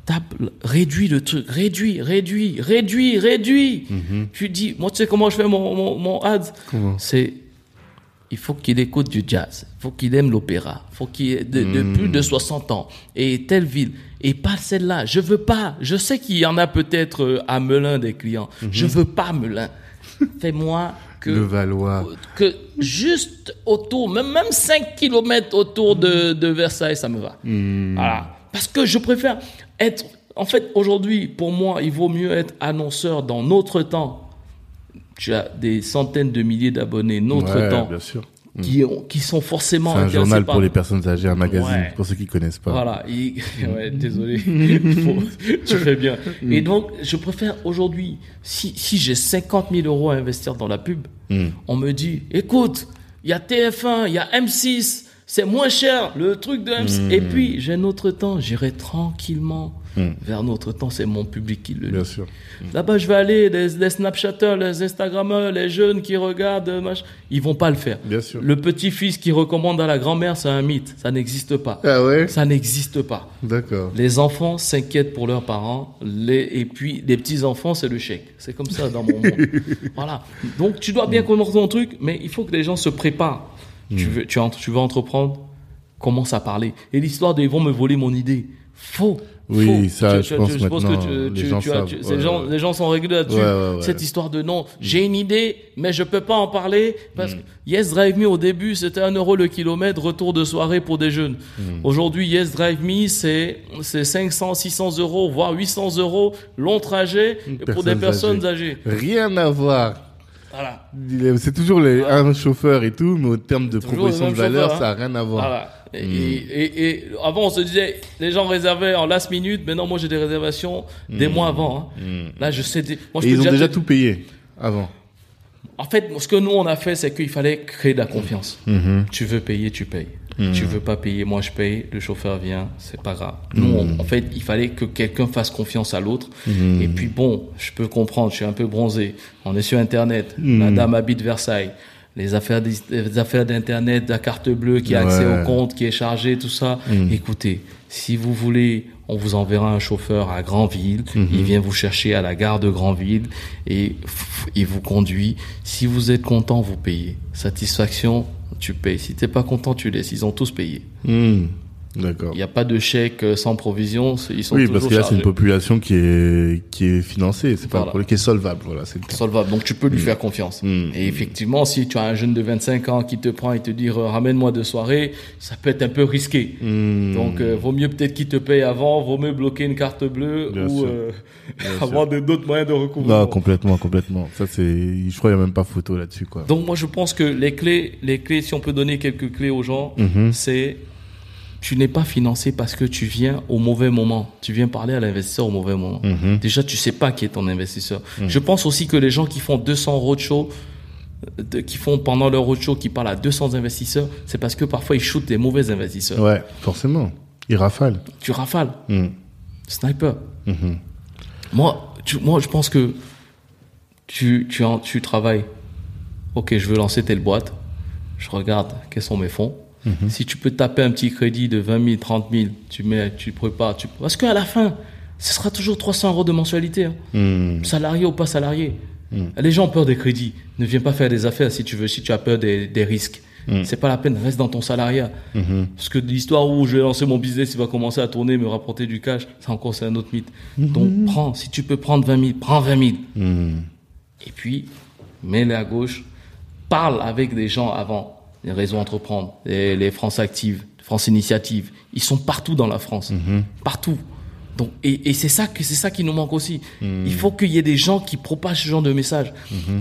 Tape, réduis le truc, réduis, réduis, réduis, réduis. Tu dis, moi, tu sais comment je fais mon, mon, Comment? C'est, il faut qu'il écoute du jazz, il faut qu'il aime l'opéra, il faut qu'il ait de, de plus de 60 ans, et telle ville, et pas celle-là. Je veux pas, je sais qu'il y en a peut-être euh, à Melun des clients. Je veux pas Melun. Fais-moi que Le Valois. que juste autour, même, même 5 km autour de, de Versailles, ça me va. Voilà. Parce que je préfère être. En fait, aujourd'hui, pour moi, il vaut mieux être annonceur dans notre temps. Tu as des centaines de milliers d'abonnés, notre Ouais, temps, bien sûr. Qui, ont, qui sont forcément C'est un journal par- pour les personnes âgées, un magazine, Ouais. pour ceux qui connaissent pas. voilà, il- ouais, désolé, Faut- tu fais bien. Et donc, je préfère aujourd'hui, si, si j'ai 50 000 euros à investir dans la pub, on me dit, écoute, il y a TF1, il y a M6, c'est moins cher, le truc de M6. Et puis, j'ai notre temps, j'irai tranquillement vers notre temps, c'est mon public qui le Bien lit. sûr. Là-bas, je vais aller, les, les Snapchatters, les Instagrammeurs, les jeunes qui regardent, machin, ils vont pas le faire. Bien sûr. Le petit-fils qui recommande à la grand-mère, c'est un mythe. Ça n'existe pas. Ah ouais? Ça n'existe pas. D'accord. Les enfants s'inquiètent pour leurs parents, les, et puis les petits-enfants, c'est le chèque. C'est comme ça dans mon monde. voilà. Donc tu dois bien connaître ton truc, mais il faut que les gens se préparent. Tu, veux, tu, entre- tu veux entreprendre, commence à parler. Et l'histoire de ils vont me voler mon idée. Faux. Oui, Faux. ça, Tu- je tu- pense maintenant, que tu- les gens as- Ouais, gens-. Les gens sont réglés là-dessus. Ouais, ouais, ouais. Cette histoire de non, j'ai une idée, mais je peux pas en parler parce que Yes Drive Me au début c'était un euro le kilomètre, retour de soirée pour des jeunes. Aujourd'hui Yes Drive Me c'est c'est 500, 600 euros, voire 800 euros long trajet pour des Personnes âgées. Rien à voir. Voilà. Il est- C'est toujours les, un chauffeur et tout, mais au terme de proposition de valeur, chauffeur, ça n'a rien à voir. Voilà. Et, et, et avant, on se disait, les gens réservaient en last minute. Maintenant, moi, j'ai des réservations des mois avant. hein. Là, je sais. des- Moi, je Et ils ont déjà tout payé avant. En fait, ce que nous, on a fait, c'est qu'il fallait créer de la confiance. Tu veux payer, tu payes. Tu veux pas payer, moi je paye, le chauffeur vient, c'est pas grave. Nous, on- en fait, il fallait que quelqu'un fasse confiance à l'autre. Et puis bon, je peux comprendre, je suis un peu bronzé. On est sur Internet, la dame habite Versailles. Les affaires, d'is- les affaires d'Internet, la carte bleue qui a accès Ouais. Au compte, qui est chargé, tout ça. Écoutez, si vous voulez, on vous enverra un chauffeur à Grandville. Mhm. Il vient vous chercher à la gare de Grandville et il vous conduit. Si vous êtes content, vous payez. Satisfaction, tu payes. Si t'es pas content, tu laisses. Ils ont tous payé. Hmm. D'accord. Il n'y a pas de chèque euh, sans provision. Ils sont Oui, parce que là, c'est une population qui est, qui est financée. C'est pas Voilà. problème, qui est solvable. Voilà, solvable. Donc tu peux lui faire confiance. Mm. Et effectivement, si tu as un jeune de 25 ans qui te prend et te dit euh, ramène-moi de soirée, ça peut être un peu risqué. Hmm. Donc euh, vaut mieux peut-être qu'il te paye avant, vaut mieux bloquer une carte bleue Bien ou euh, avoir d'autres moyens de recouvrement. Non, complètement, complètement. Ça, c'est, je crois qu'il n'y a même pas photo là-dessus, quoi. Donc moi je pense que les clés, les clés, si on peut donner quelques clés aux gens, Mhm. c'est tu n'es pas financé parce que tu viens au mauvais moment. Tu viens parler à l'investisseur au mauvais moment. Mhm. Déjà, tu sais pas qui est ton investisseur. Je pense aussi que les gens qui font 200 roadshows, euh, de- qui font pendant leur roadshow, qui parlent à 200 investisseurs, c'est parce que parfois ils shootent des mauvais investisseurs. Ouais, forcément. Il rafale. Tu rafales. Hmm. Sniper. Mhm. Moi, tu- moi, je pense que tu, tu travailles. Ok, je veux lancer telle boîte. Je regarde quels sont mes fonds. Si tu peux taper un petit crédit de 20 000, 30 000, tu mets, tu prépares. Tu... Parce qu'à la fin, ce sera toujours 300 euros de mensualité. hein. Hmm. Salarié ou pas salarié. Les gens ont peur des crédits. Ne viens pas faire des affaires si tu veux, si tu as peur des, des risques. C'est pas la peine, reste dans ton salariat. Parce que l'histoire où je vais lancer mon business, il va commencer à tourner, me rapporter du cash, ça encore c'est un autre mythe. Donc prends, si tu peux prendre 20 000, prends 20 000. Hmm. Et puis, mets-les à gauche, parle avec des gens avant, les réseaux entreprendre, les, les France Active, France Initiative, ils sont partout dans la France, partout. Donc, et, et c'est ça que c'est ça qui nous manque aussi. Il faut qu'il y ait des gens qui propagent ce genre de message.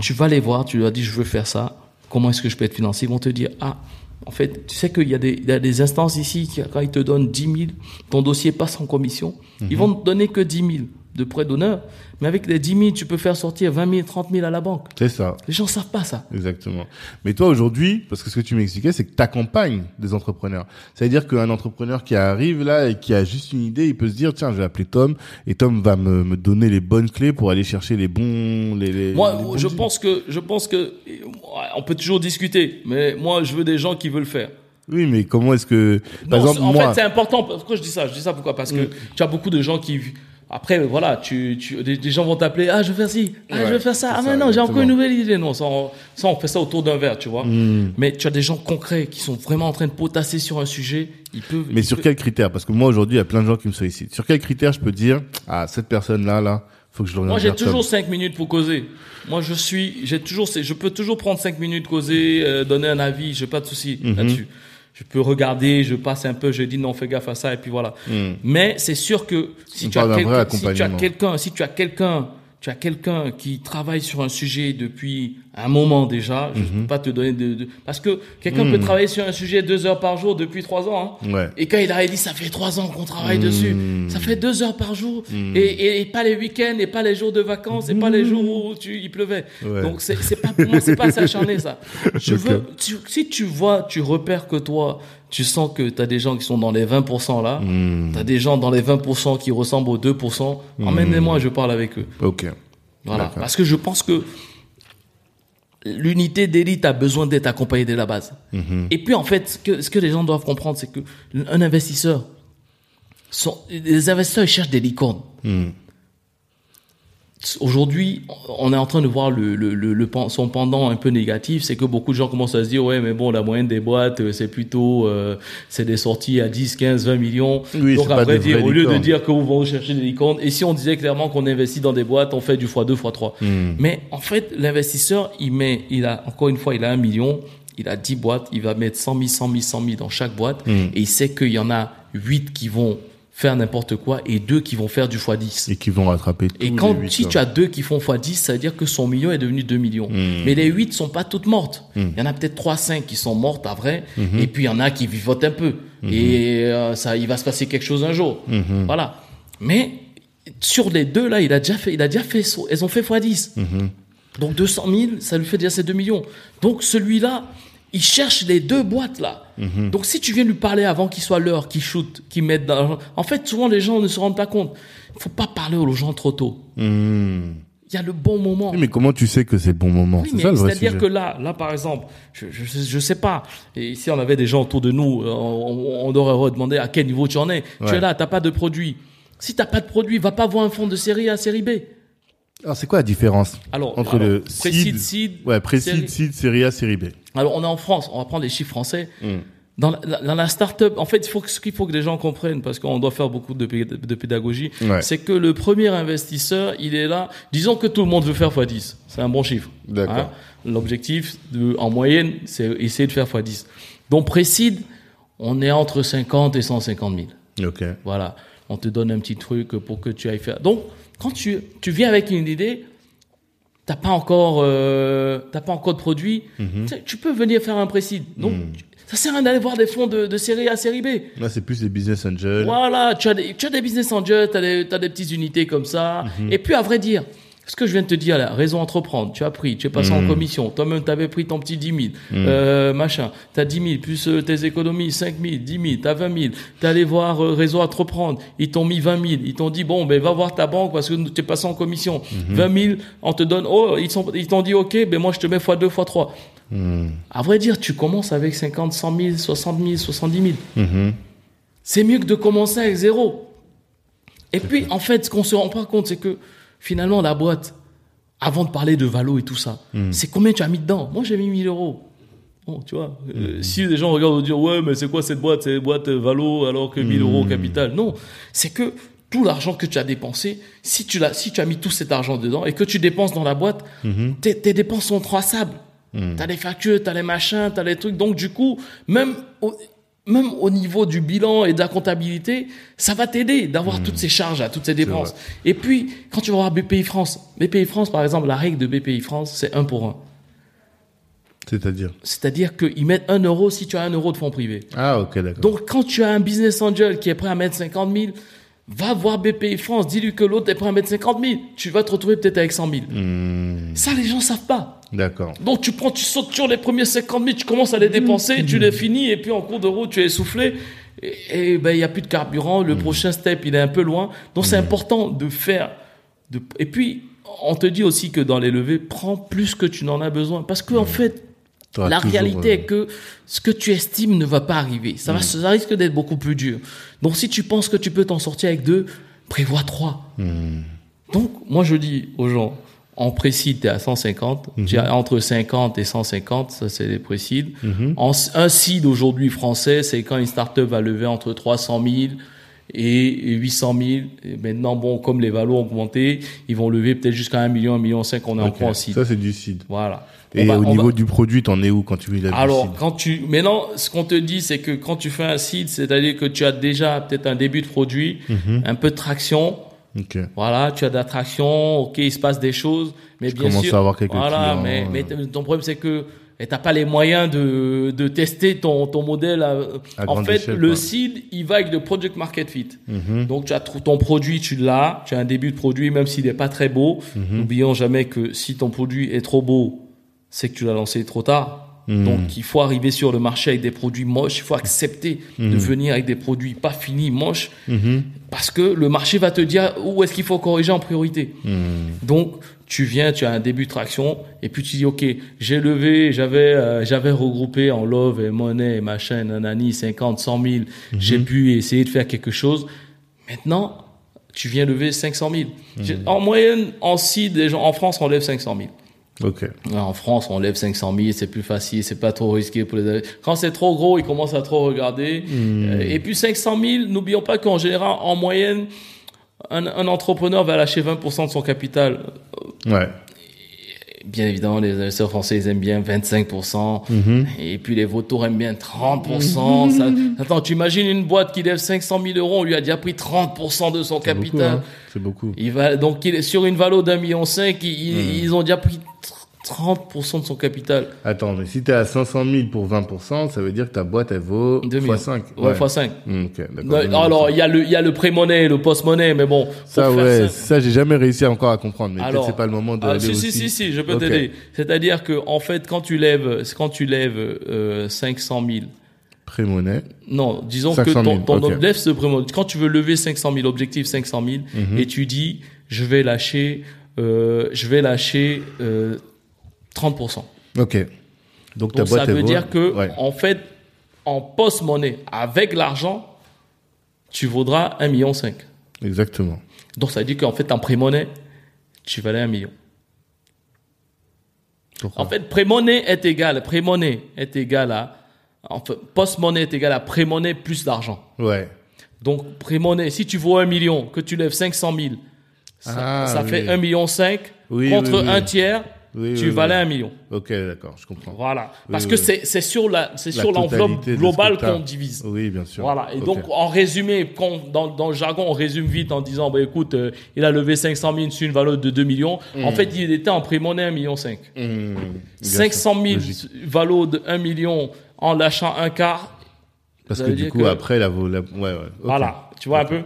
Tu vas les voir, tu leur dis je veux faire ça. comment est-ce que je peux être financé? Ils vont te dire, ah, en fait, tu sais qu'il y, a des- il y a des instances ici qui, quand ils te donnent 10 000, ton dossier passe en commission. Ils vont te donner que 10 000 de prêt d'honneur, mais avec les 10 000, tu peux faire sortir 20 000, 30 000 à la banque. C'est ça. Les gens savent pas ça. Exactement. Mais toi aujourd'hui, parce que ce que tu m'expliquais, c'est que tu accompagnes des entrepreneurs. Ça veut dire qu'un entrepreneur qui arrive là et qui a juste une idée, il peut se dire tiens, je vais appeler Tom et Tom va me, me donner les bonnes clés pour aller chercher les bons les, les Moi, les bons je deals. pense que, je pense que, on peut toujours discuter, mais moi, je veux des gens qui veulent faire. Oui, mais comment est-ce que par Non, exemple en moi fait, c'est important. Pourquoi je dis ça? Je dis ça pourquoi? Parce que tu as beaucoup de gens qui. Après, voilà, tu, tu, des, gens vont t'appeler. Ah, je veux faire ci. Ah, Ouais, je veux faire ça. Ah, mais non, j'ai encore une nouvelle idée. Non, ça, on, ça, on fait ça autour d'un verre, tu vois. Hmm. Mais tu as des gens concrets qui sont vraiment en train de potasser sur un sujet. Ils peuvent. Mais ils sur peuvent- quels critères Parce que moi aujourd'hui, il y a plein de gens qui me sollicitent. Sur quels critères je peux dire ah cette personne là faut que je l'oriente Moi, j'ai toujours cinq minutes pour causer. Moi, je suis, j'ai toujours, je peux toujours prendre cinq minutes causer, euh, donner un avis. J'ai pas de souci Mhm. là-dessus. Je peux regarder, je passe un peu, je dis non, fais gaffe à ça et puis voilà. Mais c'est sûr que si On tu as si tu quelqu'un, si tu as quelqu'un, tu as quelqu'un qui travaille sur un sujet depuis un moment déjà, je Mhm. peux pas te donner de, de- parce que quelqu'un peut travailler sur un sujet deux heures par jour depuis trois ans. Hein. Ouais. Et quand il a dit, ça fait trois ans qu'on travaille dessus. Ça fait deux heures par jour. Et, et, et pas les week-ends, et pas les jours de vacances, et pas les jours où tu, il pleuvait. Ouais. Donc, c'est, pas, pour moi, c'est pas s'acharner, ça. Je veux, tu- si tu vois, tu repères que toi, tu sens que tu as des gens qui sont dans les 20% là, tu as des gens dans les 20% qui ressemblent aux 2%, emmène-les-moi, je parle avec eux. Ok. Voilà. Parce que je pense que l'unité d'élite a besoin d'être accompagnée dès la base. Mhm. Et puis, en fait, ce que, ce que les gens doivent comprendre, c'est que un investisseur, sont, les investisseurs, ils cherchent des licornes. Hmm. Aujourd'hui, on est en train de voir le, le, le, son pendant un peu négatif, c'est que beaucoup de gens commencent à se dire, ouais, mais bon, la moyenne des boîtes, euh, c'est plutôt, euh, c'est des sorties à 10, 15, 20 millions. Oui, Donc, des dire, au lieu de dire que vous vont chercher des licornes, et si on disait clairement qu'on investit dans des boîtes, on fait du x2, x3. Hmm. Mais en fait, l'investisseur, il met, il a, encore une fois, il a un million, il a 10 boîtes, il va mettre 100 000, 100 000, 100 000 dans chaque boîte, Hmm. et il sait qu'il y en a 8 qui vont faire n'importe quoi et 2 qui vont faire du x10. Et qui vont rattraper Et tous quand, les huit, si tu as deux qui font x10, ça veut dire que son million est devenu 2 millions. Hmm. Mais les 8 sont pas toutes mortes. Il y en a peut-être 3, 5 qui sont mortes à vrai. Hmm. Et puis il y en a qui vivotent un peu. Et euh, ça, il va se passer quelque chose un jour. Hmm. Voilà. Mais sur les deux là, il a déjà fait, il a déjà fait, so- elles ont fait x10. Hmm. Donc 200 000, ça lui fait déjà ses 2 millions. Donc celui-là, il cherche les deux boîtes là. Mhm. Donc si tu viens lui parler avant qu'il soit l'heure, qu'il shoot, qu'il mette dans... En fait, souvent les gens ne se rendent pas compte. Il faut pas parler aux gens trop tôt. Hmm. Il y a le bon moment. Oui, mais comment tu sais que c'est le bon moment? Oui, C'est mais ça le vrai c'est-à-dire que là, là par exemple, je, je, je sais pas. Et si on avait des gens autour de nous, euh, on, on aurait redemandé à quel niveau tu en es. Tu es là, t'as pas de produit. Si t'as pas de produit, va pas voir un fonds de série A, série B. Alors c'est quoi la différence Alors, entre alors, le pré-seed, seed, ouais, série. seed, série A, série B Alors, on est en France, on va prendre les chiffres français. Hmm. Dans la, dans la start-up, en fait, faut ce qu'il faut que les gens comprennent, parce qu'on doit faire beaucoup de, pé- de pédagogie, Ouais. c'est que le premier investisseur, il est là. Disons que tout le monde veut faire x10. C'est un bon chiffre. D'accord. Hein. L'objectif, de, en moyenne, c'est essayer de faire x10. Donc, précide, on est entre 50 et 150 000. Ok. Voilà. On te donne un petit truc pour que tu ailles faire. Donc, quand tu, tu viens avec une idée, t'as pas encore, euh, t'as pas encore de produit, Mhm. tu peux venir faire un précide. Donc, tu- ça sert à rien d'aller voir des fonds de, de série A, série B. Là c'est plus des business angels. Voilà, tu as des, tu as des business angels, tu as des, t'as des petites unités comme ça. Mhm. Et puis, à vrai dire, ce que je viens de te dire là, raison entreprendre, tu as pris, tu es passé en commission, toi-même tu avais pris ton petit 10 000, euh, machin, tu as 10 000, plus euh, tes économies, 5 000, 10 000, tu as 20 000, tu allé voir euh, réseau entreprendre, ils t'ont mis 20 000, ils t'ont dit, bon, ben va voir ta banque parce que tu es passé en commission, Mhm. 20 000, on te donne, oh, ils sont- ils t'ont dit, ok, ben moi je te mets x2, x3. Hmm. À vrai dire, tu commences avec 50, 100 000, 60 000, 70 000. Mhm. C'est mieux que de commencer avec zéro. Et puis, en fait, ce qu'on se rend pas compte, c'est que finalement, la boîte, avant de parler de valo et tout ça, c'est combien tu as mis dedans Moi, j'ai mis 1000 euros. Bon, tu vois, euh, si les gens regardent et dire ouais, mais c'est quoi cette boîte? C'est une boîte euh, valo alors que 1000 euros au capital. Non, c'est que tout l'argent que tu as dépensé, si tu, l'as, si tu as mis tout cet argent dedans et que tu dépenses dans la boîte, tes, tes dépenses sont traçables. Tu as les factures, tu as les machins, tu as les trucs. Donc, du coup, même au, même au niveau du bilan et de la comptabilité, ça va t'aider d'avoir toutes ces charges, toutes ces dépenses. Et puis, quand tu vas voir BPI France, BPI France, par exemple, la règle de BPI France, c'est un pour un. C'est-à-dire C'est-à-dire qu'ils mettent 1 euro si tu as 1 euro de fonds privés. Ah, ok, d'accord. Donc, quand tu as un business angel qui est prêt à mettre 50 000, va voir BPI France, dis-lui que l'autre est prêt à mettre 50 000. Tu vas te retrouver peut-être avec 100 000. Hmm, Ça, les gens savent pas. D'accord. Donc, tu prends, tu sautes sur les premiers 50 000, tu commences à les dépenser, tu les finis, et puis en cours de route, tu es essoufflé. Et, et ben, il n'y a plus de carburant. Le prochain step, il est un peu loin. Donc, c'est important de faire. De... Et puis, on te dit aussi que dans les levées, prends plus que tu n'en as besoin. Parce que, en fait, la réalité euh, est que ce que tu estimes ne va pas arriver. Ça, va, ça risque d'être beaucoup plus dur. Donc, si tu penses que tu peux t'en sortir avec deux, prévois trois. Donc, moi, je dis aux gens, en précide, tu es à 150. Tu as entre 50 et 150, ça, c'est les précides. En, un seed aujourd'hui français, c'est quand une startup va lever entre 300 000 et 800 000. Et maintenant, bon, comme les valos ont augmenté, ils vont lever peut-être jusqu'à 1 million, 1 million 5, on est encore en seed. Ça, c'est du seed. Voilà. Et va- au niveau va- du produit, t'en es où quand tu veux la alors, seed? quand tu, maintenant, ce qu'on te dit, c'est que quand tu fais un seed, c'est-à-dire que tu as déjà peut-être un début de produit, Mhm. un peu de traction, Ok. voilà, tu as de la traction, ok, il se passe des choses, mais bien commences sûr, à avoir quelques voilà, clients, mais, euh. mais ton problème c'est que tu t'as pas les moyens de, de tester ton, ton modèle. à- À en fait, échelle, le seed, il va avec le product market fit. Mhm. Donc, tu as ton produit, tu l'as, tu as un début de produit, même s'il n'est pas très beau. Mhm. N'oublions jamais que si ton produit est trop beau, c'est que tu l'as lancé trop tard. Mhm. Donc, il faut arriver sur le marché avec des produits moches. Il faut accepter de venir avec des produits pas finis, moches, Mhm. parce que le marché va te dire où est-ce qu'il faut corriger en priorité. Donc, tu viens, tu as un début de traction, et puis tu dis, OK, j'ai levé, j'avais, euh, j'avais regroupé en love et monnaie et machin, nanani, 50, 100 000. J'ai pu essayer de faire quelque chose. Maintenant, tu viens lever 500 000. J'ai- En moyenne, en seed, les gens, en France, on lève 500 000. Ok. En France, on lève 500 000, c'est plus facile, c'est pas trop risqué pour les. Quand c'est trop gros, ils commencent à trop regarder. Euh, Et puis 500 000, n'oublions pas qu'en général, en moyenne, un, un entrepreneur va lâcher 20% de son capital. Ouais. Bien évidemment, les investisseurs français, ils aiment bien 25%. Et puis les vautours aiment bien 30%. Ça- Attends, tu imagines une boîte qui lève 500 000 euros, on lui a déjà pris 30% de son beaucoup, capital. hein. C'est beaucoup. Il va, donc, il est sur une valeur d'un million cinq, ils, ils ont déjà pris 30% de son capital. Attends, mais si t'es à 500 000 pour 20%, ça veut dire que ta boîte, elle vaut 2 millions. x5. Ouais, fois 5. Ok, d'accord. Non, alors, il y a le, il y a le pré-monnaie le post-monnaie, mais bon. Ça, ouais, ça, j'ai jamais réussi encore à comprendre, mais peut-être c'est pas le moment de ah, aller si, aussi. si, si, si, je peux t'aider. C'est-à-dire que, en fait, quand tu lèves, quand tu lèves, euh, 500 000, Pré-monnaie. non, disons 500 que 000, ton, ton ok. objectif se pré quand tu veux lever 500 000, objectif 500 000, Mhm. et tu dis, je vais lâcher, euh, je vais lâcher, euh, 30%. Ok. Donc ta Donc boîte, ça veut dire que, Ouais. en fait, en post-monnaie, avec l'argent, tu vaudras 1,5 million. Exactement. Donc ça veut dire qu'en fait, en pré-monnaie, tu valais 1 million. Pourquoi En fait, pré-monnaie est égal, pré-monnaie est égal à, en fait, post-monnaie est égal à pré-monnaie plus d'argent. Ouais. Donc, pré-monnaie, si tu vaux 1 million, que tu lèves 500 000, ça, Ah, ça oui. fait 1 million 5 Oui, contre oui. un tiers, Oui, tu oui, valais oui. 1 million. Ok, d'accord, je comprends. Voilà. Parce que c'est, sur la, c'est sur l'enveloppe globale qu'on divise. Oui, bien sûr. Voilà. Et Ok. donc, en résumé, quand, dans, dans le jargon, on résume vite en disant, bah, écoute, euh, il a levé 500 000 sur une valeur de 2 millions. En fait, il était en pré-monnaie 1 million 5. Mmh, bien 500 sûr, 000 logique. valeur de 1 million en lâchant un quart. Parce que du coup, que- après, la. La... Ouais, ouais. ok. Voilà. Tu vois un peu?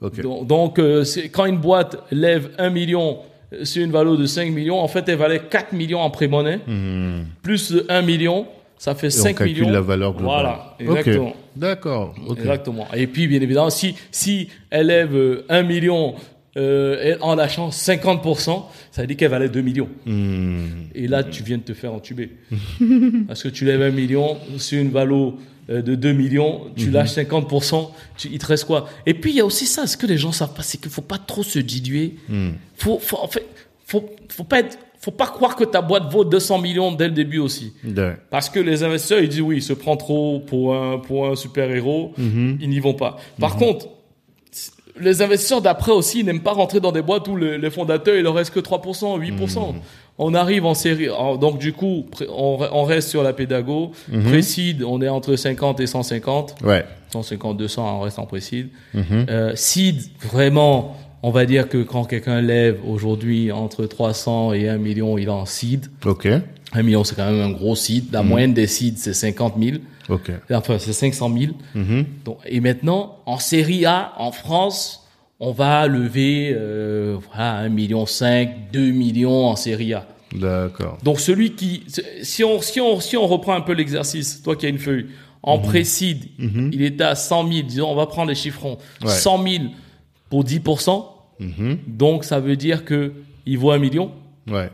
Donc, donc, euh, quand une boîte lève 1 million sur une valeur de 5 millions, en fait, elle valait 4 millions en pré-monnaie, Mmh. plus de 1 million, ça fait Et on 5 calcule millions. la valeur globale. Voilà, exactement. D'accord. Ok. Exactement. Et puis, bien évidemment, si, si elle lève euh, 1 million euh, en lâchant 50%, ça veut dire qu'elle valait 2 millions. Mmh. Et là, tu viens de te faire entuber. Parce que tu lèves 1 million sur une valeur euh, de 2 millions, tu Mhm. lâches 50%, tu, il te reste quoi? Et puis, il y a aussi ça, ce que les gens savent pas, c'est qu'il faut pas trop se diluer. Mhm. Faut, faut, en fait, faut, faut pas être, faut pas croire que ta boîte vaut 200 millions dès le début aussi. Parce que les investisseurs, ils disent oui, il se prend trop pour un, pour un super-héros, Mhm. ils n'y vont pas. Par contre, les investisseurs d'après aussi n'aiment pas rentrer dans des boîtes où le- les fondateurs, il leur reste que 3%, 8%. On arrive en série, en- donc du coup, on, re- on reste sur la pédago. Précide, on est entre 50 et 150. Ouais. 150, 200, on reste en précide. Mhm. Euh, seed, vraiment, on va dire que quand quelqu'un lève aujourd'hui entre 300 et 1 million, il est en seed. Ok. Un million, c'est quand même un gros seed. La moyenne des seeds, c'est 50 000. Ok. Enfin, c'est 500 000. Mhm. Donc, et maintenant, en série A, en France, on va lever euh, voilà, 1 million 5, 2 millions en série A. D'accord. Donc celui qui, si on, si on, si on reprend un peu l'exercice, toi qui as une feuille, en Mhm. précide, il était à 100 000, disons, on va prendre les chiffrons, Ouais. 100 000 pour 10%, Mhm. donc ça veut dire que il vaut un million. Ouais.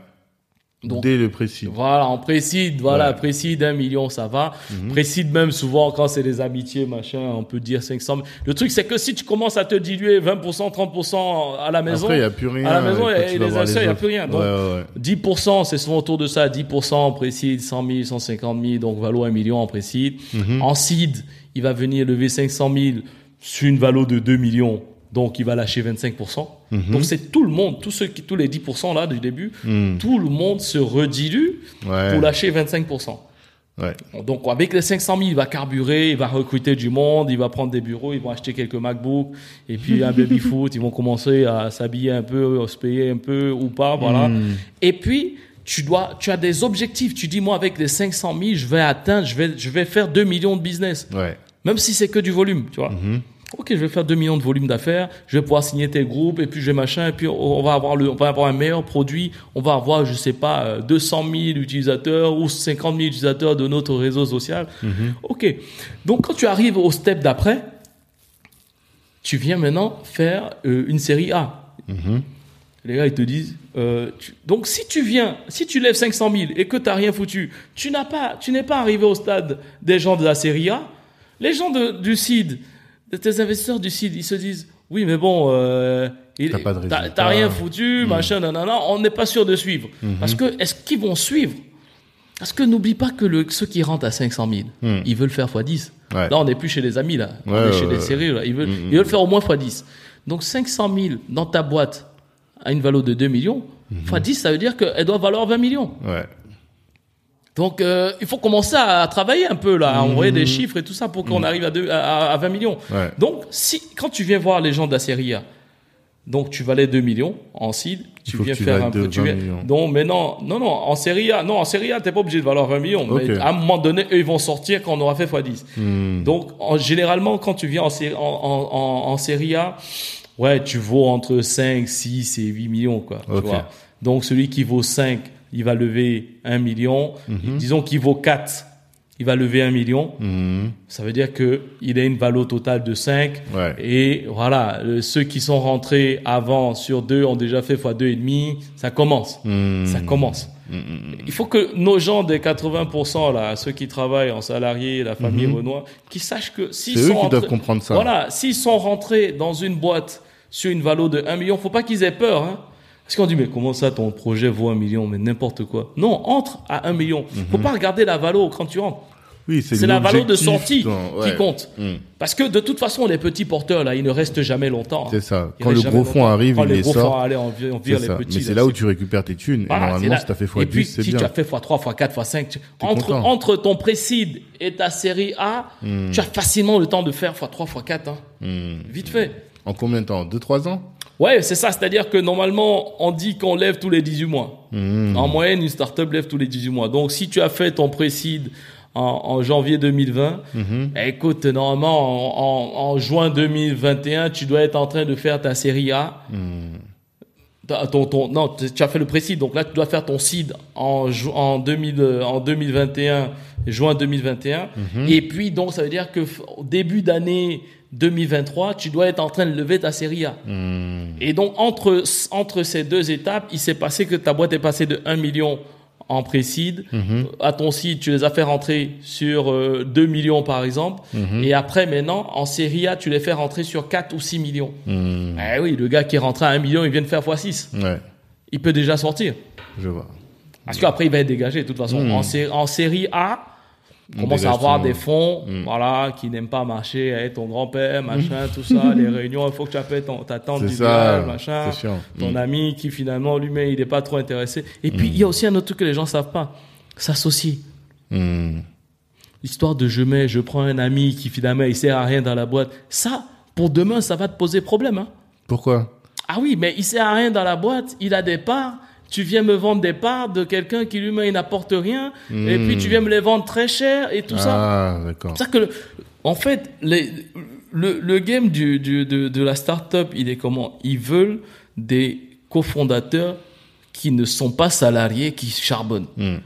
Donc, Dès le précis. Voilà, en précide, voilà, Ouais. Précide, un million, ça va. Précide même, souvent, quand c'est des amitiés, machin, on peut dire 500 000. Le truc, c'est que si tu commences à te diluer 20%, 30% à la maison, Après, il n'y a plus rien. à la maison, et et les il n'y a plus rien. Donc, ouais, ouais, ouais. 10%, c'est souvent autour de ça, 10% précide, 100 000, 150 000, donc valo 1 million en précide. Mhm. En seed, il va venir lever 500 000 sur une valo de 2 millions, donc il va lâcher 25%. Mhm. Donc c'est tout le monde, tous ceux qui, tous les 10% là du début, Mhm. tout le monde se redilue Ouais. pour lâcher 25%. Ouais. Donc avec les 500 000, il va carburer, il va recruter du monde, il va prendre des bureaux, ils vont acheter quelques MacBooks et puis un baby foot, ils vont commencer à s'habiller un peu, à se payer un peu ou pas, voilà. Hmm. Et puis tu dois, tu as des objectifs. Tu dis moi avec les 500 000, je vais atteindre, je vais, je vais faire 2 millions de business, Ouais. même si c'est que du volume, tu vois. Ok, je vais faire 2 millions de volume d'affaires, je vais pouvoir signer tel groupe, et puis je vais machin, et puis on va avoir le, on va avoir un meilleur produit, on va avoir, je sais pas, euh, 200 000 utilisateurs ou 50 000 utilisateurs de notre réseau social. Ok. Donc quand tu arrives au step d'après, tu viens maintenant faire euh, une série A. Les gars, ils te disent, euh, tu- donc si tu viens, si tu lèves 500 000 et que tu n'as rien foutu, tu n'as pas, tu n'es pas arrivé au stade des gens de la série A. Les gens de- du CID, tes investisseurs du CID, ils se disent, oui, mais bon, euh, T'as rien foutu, machin, nanana, on n'est pas sûr de suivre. Parce que, est-ce qu'ils vont suivre? Parce que n'oublie pas que le, ceux qui rentrent à 500 000, ils veulent faire x10. Ouais. Là, on n'est plus chez les amis, là. on Ouais, est ouais, chez les séries, là. Ils veulent, ils veulent faire au moins x10. Donc, 500 000 dans ta boîte à une valeur de 2 millions, x10, ça veut dire qu'elle doit valoir 20 millions. Ouais. Donc, euh, il faut commencer à travailler un peu, là, à envoyer des chiffres et tout ça pour qu'on arrive à, deux- à, à 20 millions. Ouais. Donc, si, quand tu viens voir les gens de la série A, donc tu valais 2 millions en seed, tu viens tu faire un peu. Tu 20 viens, non, mais non, non, non, en série A, non, en série A, t'es pas obligé de valoir 20 millions. Mais à un moment donné, eux, ils vont sortir quand on aura fait x10. Hmm. Donc, en, généralement, quand tu viens en, en, A, ouais, tu vaux entre 5, 6 et 8 millions, quoi. tu Ok. vois. Donc, celui qui vaut 5, il va lever 1 million. Mhm. Disons qu'il vaut 4, il va lever 1 million. Mhm. Ça veut dire que il a une valeur totale de 5. Ouais. Et voilà, le- ceux qui sont rentrés avant sur 2 ont déjà fait x 2,5. Ça commence. Hmm. Ça commence. Il faut que nos gens des 80%, là, ceux qui travaillent en salarié, la famille Renoir, qu'ils sachent que s'ils Mhm. Sont qui rentrés- doivent comprendre ça. Voilà, s'ils sont rentrés dans une boîte sur une valeur de 1 million, faut pas qu'ils aient peur, hein. Parce qu'on dit, mais comment ça, ton projet vaut 1 million, mais n'importe quoi? Non, entre à 1 million. Faut Mhm. pas regarder la valeur quand tu rentres. Oui, c'est la valeur de sortie dans- qui compte. Hmm. Parce que de toute façon, les petits porteurs, là, ils ne restent jamais longtemps. C'est ça. Ils Quand le gros fonds arrive, Quand il les gros fonds sort. on on vire les ça. petits. Mais c'est là, là où tu récupères tes thunes. Voilà, et normalement, si t'as fait Et x10, puis, c'est si bien. tu as fait x3, x4, x5, tu- entre, content. entre ton précide et ta série A, Hmm. tu as facilement le temps de faire x3, x4. hein. Vite fait. En combien de temps? 2-3 ans? Ouais, c'est ça. C'est-à-dire que normalement, on dit qu'on lève tous les 18 mois. Hmm. En moyenne, une startup lève tous les 18 mois. Donc, si tu as fait ton précide en, en janvier 2020, Mhm. eh, écoute, normalement, en, en- en juin 2021, tu dois être en train de faire ta série A. Ta- Ton, ton, non, tu as fait le précide. Donc là, tu dois faire ton seed en, en, 2000, en 2021, juin 2021. Et puis, donc, ça veut dire que début d'année 2023, tu dois être en train de lever ta série A. Et donc, entre, entre ces deux étapes, il s'est passé que ta boîte est passée de 1 million en précide. À ton site, tu les as fait rentrer sur euh, 2 millions, par exemple. Et après, maintenant, en série A, tu les fais rentrer sur 4 ou 6 millions. Hmm. Eh oui, le gars qui est rentré à 1 million, il vient de faire x6. Ouais, Il peut déjà sortir. je vois. Parce qu'après, il va être dégagé, de toute façon. En, sé- en série A, commence à avoir des fonds, voilà, qui n'aiment pas marcher avec ton grand-père, machin, tout ça, les réunions, il faut que tu appelles ton, ta tante du village, machin, ton Mm. ami qui finalement, lui-même, il n'est pas trop intéressé. Et puis, il y a aussi un autre truc que les gens savent pas, s'associer. L'histoire de je mets, je prends un ami qui finalement, il sert à rien dans la boîte. Ça, pour demain, ça va te poser problème, hein. Pourquoi? Ah oui, mais il sert à rien dans la boîte, il a des parts, tu viens me vendre des parts de quelqu'un qui lui-même il n'apporte rien, et puis tu viens me les vendre très cher et tout ça. Ah, d'accord. C'est ça que, le- en fait, les, le, le game du, du- de, de la startup, il est comment? Ils veulent des cofondateurs qui ne sont pas salariés, qui charbonnent. Hmm.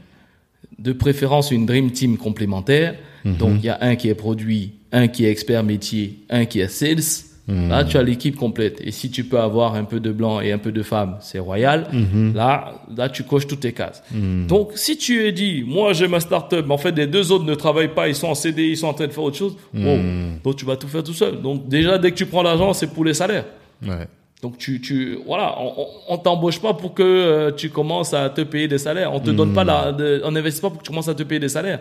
De préférence, une dream team complémentaire. Mhm. Donc, il y a un qui est produit, un qui est expert métier, un qui est sales. Là, tu as l'équipe complète. Et si tu peux avoir un peu de blanc et un peu de femme, c'est royal. Mhm. Là, là, tu coches toutes tes cases. Donc, si tu es dit, moi, j'ai ma startup, mais en fait, les deux autres ne travaillent pas, ils sont en CD, ils sont en train de faire autre chose. wow. Mhm. Donc, tu vas tout faire tout seul. Donc, déjà, dès que tu prends l'argent, c'est pour les salaires. Ouais. Donc tu, tu voilà, on, on- t'embauche pas pour que euh, tu commences à te payer des salaires. On te donne pas la, de- on n'investit pas pour que tu commences à te payer des salaires.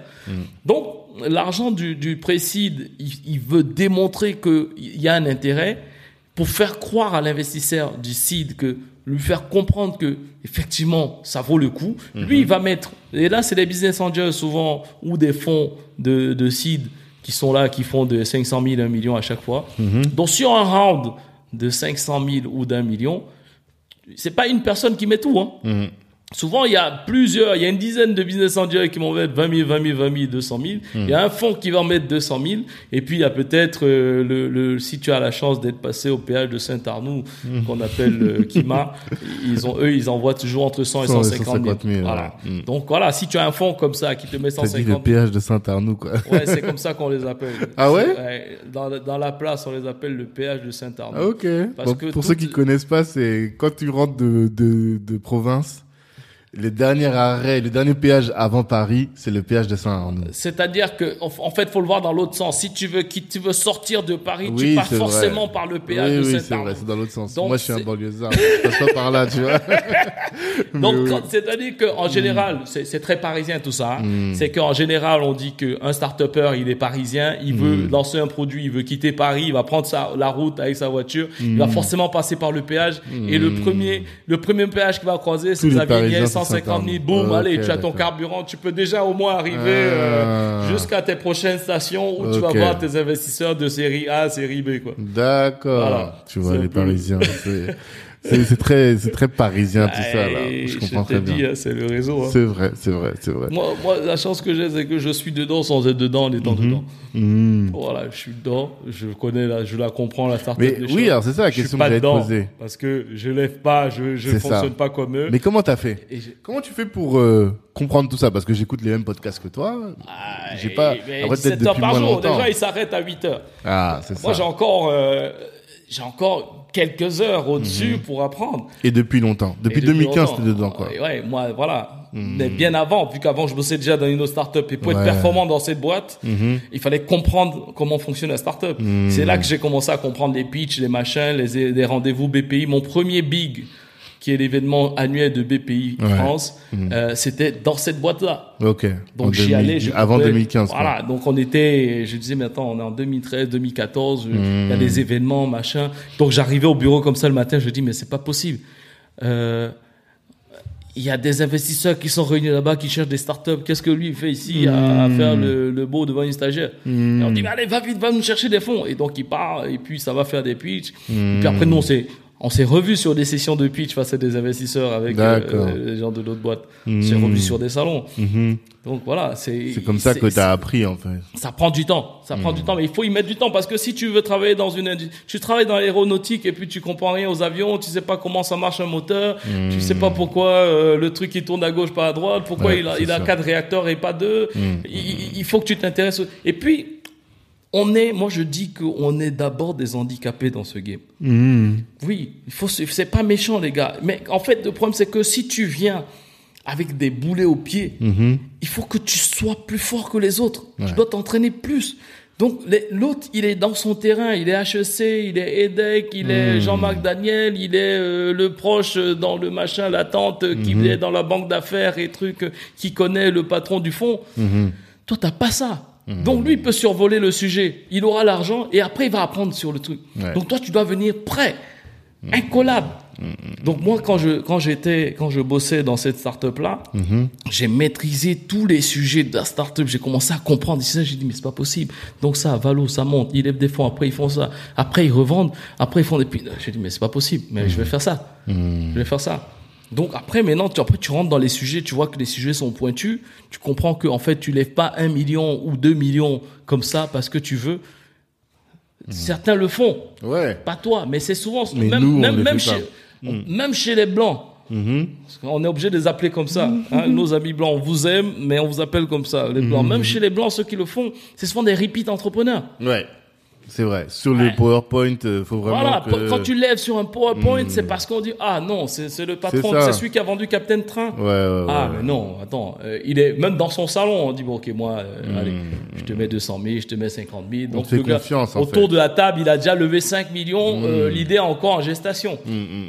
Donc l'argent du, du précide, il, il veut démontrer que il y a un intérêt pour faire croire à l'investisseur du seed que lui faire comprendre que effectivement ça vaut le coup. Lui il va mettre et là c'est des business angels souvent ou des fonds de, de seed qui sont là qui font de 500 000 1 million à chaque fois. Donc sur un round de 500 000 ou d'un million, c'est pas une personne qui met tout. Hein. Souvent, il y a plusieurs, il y a une dizaine de business angels qui vont mettre 20 000, 20 000, 20 000, 200 000. Il y a un fonds qui va en mettre 200 000. Et puis, il y a peut-être, euh, le, le, si tu as la chance d'être passé au péage de Saint-Arnoux, qu'on appelle euh, Kima, ils ont, eux, ils envoient toujours entre 100 et 100 et 150 000. 150 000, Voilà. ouais. Mm. Donc, voilà, si tu as un fonds comme ça qui te met T'as dit 150 le 000. péage de Saint-Arnoux, quoi. Ouais, c'est comme ça qu'on les appelle. Ah ouais? Dans, dans la place, on les appelle le péage de Saint-Arnoux. Ah, ok. Parce Bon, que pour toutes ceux qui connaissent pas, c'est quand tu rentres de, de, de province, le dernier arrêt, le dernier péage avant Paris, c'est le péage de Saint-Arnoux. C'est-à-dire que, en fait, faut le voir dans l'autre sens. Si tu veux, qui, tu veux sortir de Paris, tu pars forcément vrai. par le péage oui, de oui, c'est vrai, c'est dans l'autre sens. Donc, Moi, je suis un banlieusard. Je passe pas par là, tu vois. Donc, oui. c'est-à-dire qu'en général, c'est c'est très parisien tout ça. hein. Mm. C'est qu'en général, on dit qu'un start-upper, il est parisien, il Mm. veut lancer un produit, il veut quitter Paris, il va prendre sa, la route avec sa voiture, il Mm. va forcément passer par le péage. Et le premier, le premier péage qu'il va croiser, c'est Xavier Niel, c'est 150 000, Saint-Arnoux. boum, allez, tu as ton carburant, tu peux déjà au moins arriver Ah. euh, jusqu'à tes prochaines stations où tu vas voir tes investisseurs de série A, série B, quoi. D'accord. Voilà. Tu vois, les peu- Parisiens, c'est, très, c'est très parisien, tout ça, là. Je comprends très bien. hein, c'est le réseau. hein. C'est vrai, c'est vrai, c'est vrai. Moi, moi, la chance que j'ai, c'est que je suis dedans sans être dedans en étant dedans. Mhm. Voilà, je suis dedans, je connais la, je la comprends la startup. Mais des oui, alors c'est ça la Je question que j'allais te poser. Parce que je lève pas, je, ça. fonctionne pas comme eux. Mais comment t'as fait Et Comment tu fais pour euh, comprendre tout ça? Parce que j'écoute les mêmes podcasts que toi. Ah, J'ai pas- après, peut-être 17 heures par jour. Déjà, il s'arrête à 8 heures. Ah, c'est ça. Moi, j'ai encore, euh, j'ai encore quelques heures au-dessus pour apprendre. Et depuis longtemps. Depuis, Et 2015, longtemps. t'es dedans, quoi. Ouais, moi, voilà. Mais bien avant, vu qu'avant, je bossais déjà dans une autre startup. Et pour être performant dans cette boîte, il fallait comprendre comment fonctionne la startup. C'est là que j'ai commencé à comprendre les pitchs, les machins, les, les rendez-vous BPI. Mon premier big, qui est l'événement annuel de BPI Ouais. France, euh, c'était dans cette boîte-là. Ok. Donc j'y 2000 allais. Je avant coupais- 2015. quoi. Voilà. Donc on était, je disais, mais attends, on est en 2013, 2014. Il y a des événements, machin. Donc j'arrivais au bureau comme ça le matin. Je dis, mais c'est pas possible. Euh, il y a des investisseurs qui sont réunis là-bas, qui cherchent des startups. Qu'est-ce que lui il fait ici à, à Hmm. faire le, le beau devant une stagiaire Et On dit, mais allez, va vite, va nous chercher des fonds. Et donc il part, et puis ça va faire des pitchs. Et puis après, nous, on s'est, on s'est revus sur des sessions de pitch face à des investisseurs avec euh, les gens de l'autre boîte. On s'est revus sur des salons. Mhm. Donc voilà, c'est. C'est comme ça que c'est- t'as appris, en fait. ça prend du temps. Ça prend du temps, mais il faut y mettre du temps parce que si tu veux travailler dans une industrie, tu travailles dans l'aéronautique et puis tu comprends rien aux avions, tu sais pas comment ça marche un moteur, tu sais pas pourquoi euh, le truc il tourne à gauche pas à droite, pourquoi Ouais, il a, il a quatre réacteurs et pas deux. Il, il- faut que tu t'intéresses. Et puis on est, moi je dis qu'on est d'abord des handicapés dans ce game. Mhm. Oui, il faut, c'est pas méchant les gars. Mais en fait le problème c'est que si tu viens avec des boulets aux pieds, Mhm. il faut que tu sois plus fort que les autres. Tu dois t'entraîner plus. Donc l'autre, il est dans son terrain, il est HEC, il est EDEC, il est Jean-Marc Daniel, il est euh, le proche euh, dans le machin, la tante euh, qui est dans la banque d'affaires et trucs, euh, qui connaît le patron du fonds. Toi, t'as pas ça. Donc lui, il peut survoler le sujet, il aura l'argent et après il va apprendre sur le truc. Ouais. Donc toi, tu dois venir prêt, incollable. Donc moi, quand je quand j'étais quand je bossais dans cette startup là, j'ai maîtrisé tous les sujets de la startup. J'ai commencé à comprendre. J'ai dit mais c'est pas possible. Donc ça, Valo, ça monte. Ils lèvent des fonds. Après ils font ça. Après ils revendent. Après ils font des. J'ai dit mais c'est pas possible. Mais je vais faire ça. Je vais faire ça. Donc après, maintenant, tu, après, tu rentres dans les sujets, tu vois que les sujets sont pointus, tu comprends que en fait, tu lèves pas un million ou deux millions comme ça parce que tu veux. Certains le font, Ouais. pas toi, mais c'est souvent Mais même nous, on même chez, même chez les blancs. Parce qu'on est obligé de les appeler comme ça. hein. Nos amis blancs, on vous aime, mais on vous appelle comme ça, les blancs. Même chez les blancs, ceux qui le font, c'est souvent des repeat entrepreneurs. Ouais. C'est vrai. Sur le PowerPoint, euh, faut vraiment Voilà, que... quand tu lèves sur un PowerPoint, c'est parce qu'on dit ah non, c'est le patron, C'est celui qui a vendu Captain Train. Ouais, ouais, ouais. Ah mais non, attends, euh, il est même dans son salon, on dit bon ok moi, euh, allez, je te mets 200 000, je te mets 50 000. Donc Hmm. le gars, confiance, en autour fait. Hmm. de la table, il a déjà levé 5 millions, euh, l'idée est encore en gestation.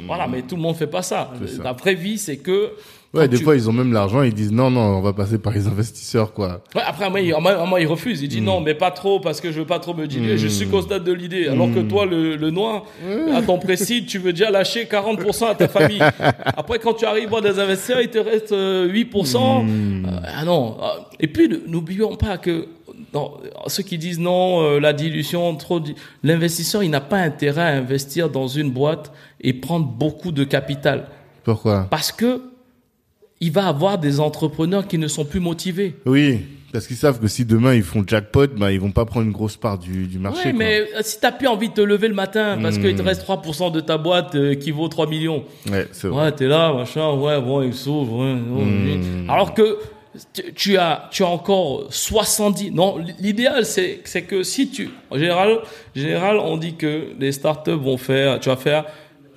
Voilà, mais tout le monde fait pas ça. ça. La vraie vie, c'est que Ouais, des tu- fois, ils ont même l'argent, ils disent non, non, on va passer par les investisseurs, quoi. Ouais, après, moi, il, moi, il refuse. Il dit Hmm. non, mais pas trop parce que je veux pas trop me diluer. Je suis qu'au stade de l'idée. Alors que toi, le, le noir, à ton précis, tu veux déjà lâcher 40% à ta famille. Après, quand tu arrives voir des investisseurs, il te reste euh, 8%. Hmm. Euh, ah non. Euh, Et puis, n'oublions pas que ceux qui disent non, euh, la dilution, trop, di- l'investisseur, il n'a pas intérêt à investir dans une boîte et prendre beaucoup de capital. Pourquoi? Parce que il va avoir des entrepreneurs qui ne sont plus motivés. Oui, parce qu'ils savent que si demain ils font jackpot, bah, ils vont pas prendre une grosse part du, du marché. Quoi. mais euh, si t'as plus envie de te lever le matin parce qu'il te Hmm. reste 3% de ta boîte euh, qui vaut 3 millions. Ouais, c'est vrai. Ouais, t'es là, machin, ouais, bon, il s'ouvre, ouais, oh, Hmm. oui. Alors que tu- tu as, tu as encore 70. Non, l'idéal, c'est, c'est que si tu, en général, en général, on dit que les startups vont faire, tu vas faire,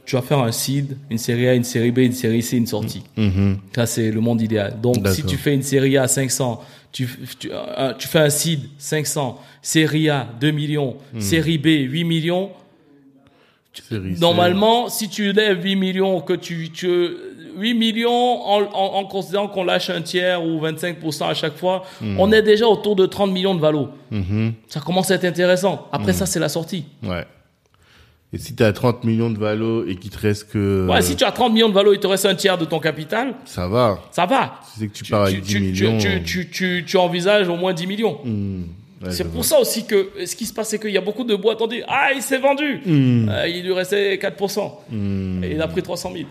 tu vas faire un seed, une série A, une série B, une série C, une sortie. Mhm. Ça, c'est le monde idéal. Donc, si tu fais une série A 500, tu, tu, euh, tu fais un seed 500, série A 2 millions, Hmm. série B 8 millions. Normalement, si tu lèves 8 millions, que tu, tu 8 millions en, en, en considérant qu'on lâche un tiers ou 25% à chaque fois, Hmm. on est déjà autour de 30 millions de valo. Mhm. Ça commence à être intéressant. Après ça, c'est la sortie. Ouais. Et si t'as 30 millions de valo et qu'il te reste que... Ouais, si tu as 30 millions de valo, il te reste un tiers de ton capital, Ça va. ça va. Tu sais que tu, Tu, pars tu, avec 10 tu, tu, millions. tu, tu, tu, tu envisages au moins 10 millions. Hmm. Ouais, C'est pour vois. ça aussi que ce qui se passe, c'est qu'il y a beaucoup de boîtes, on dit Ah, il s'est vendu Hmm. Euh, Il lui restait 4%. Et il a pris 300 000.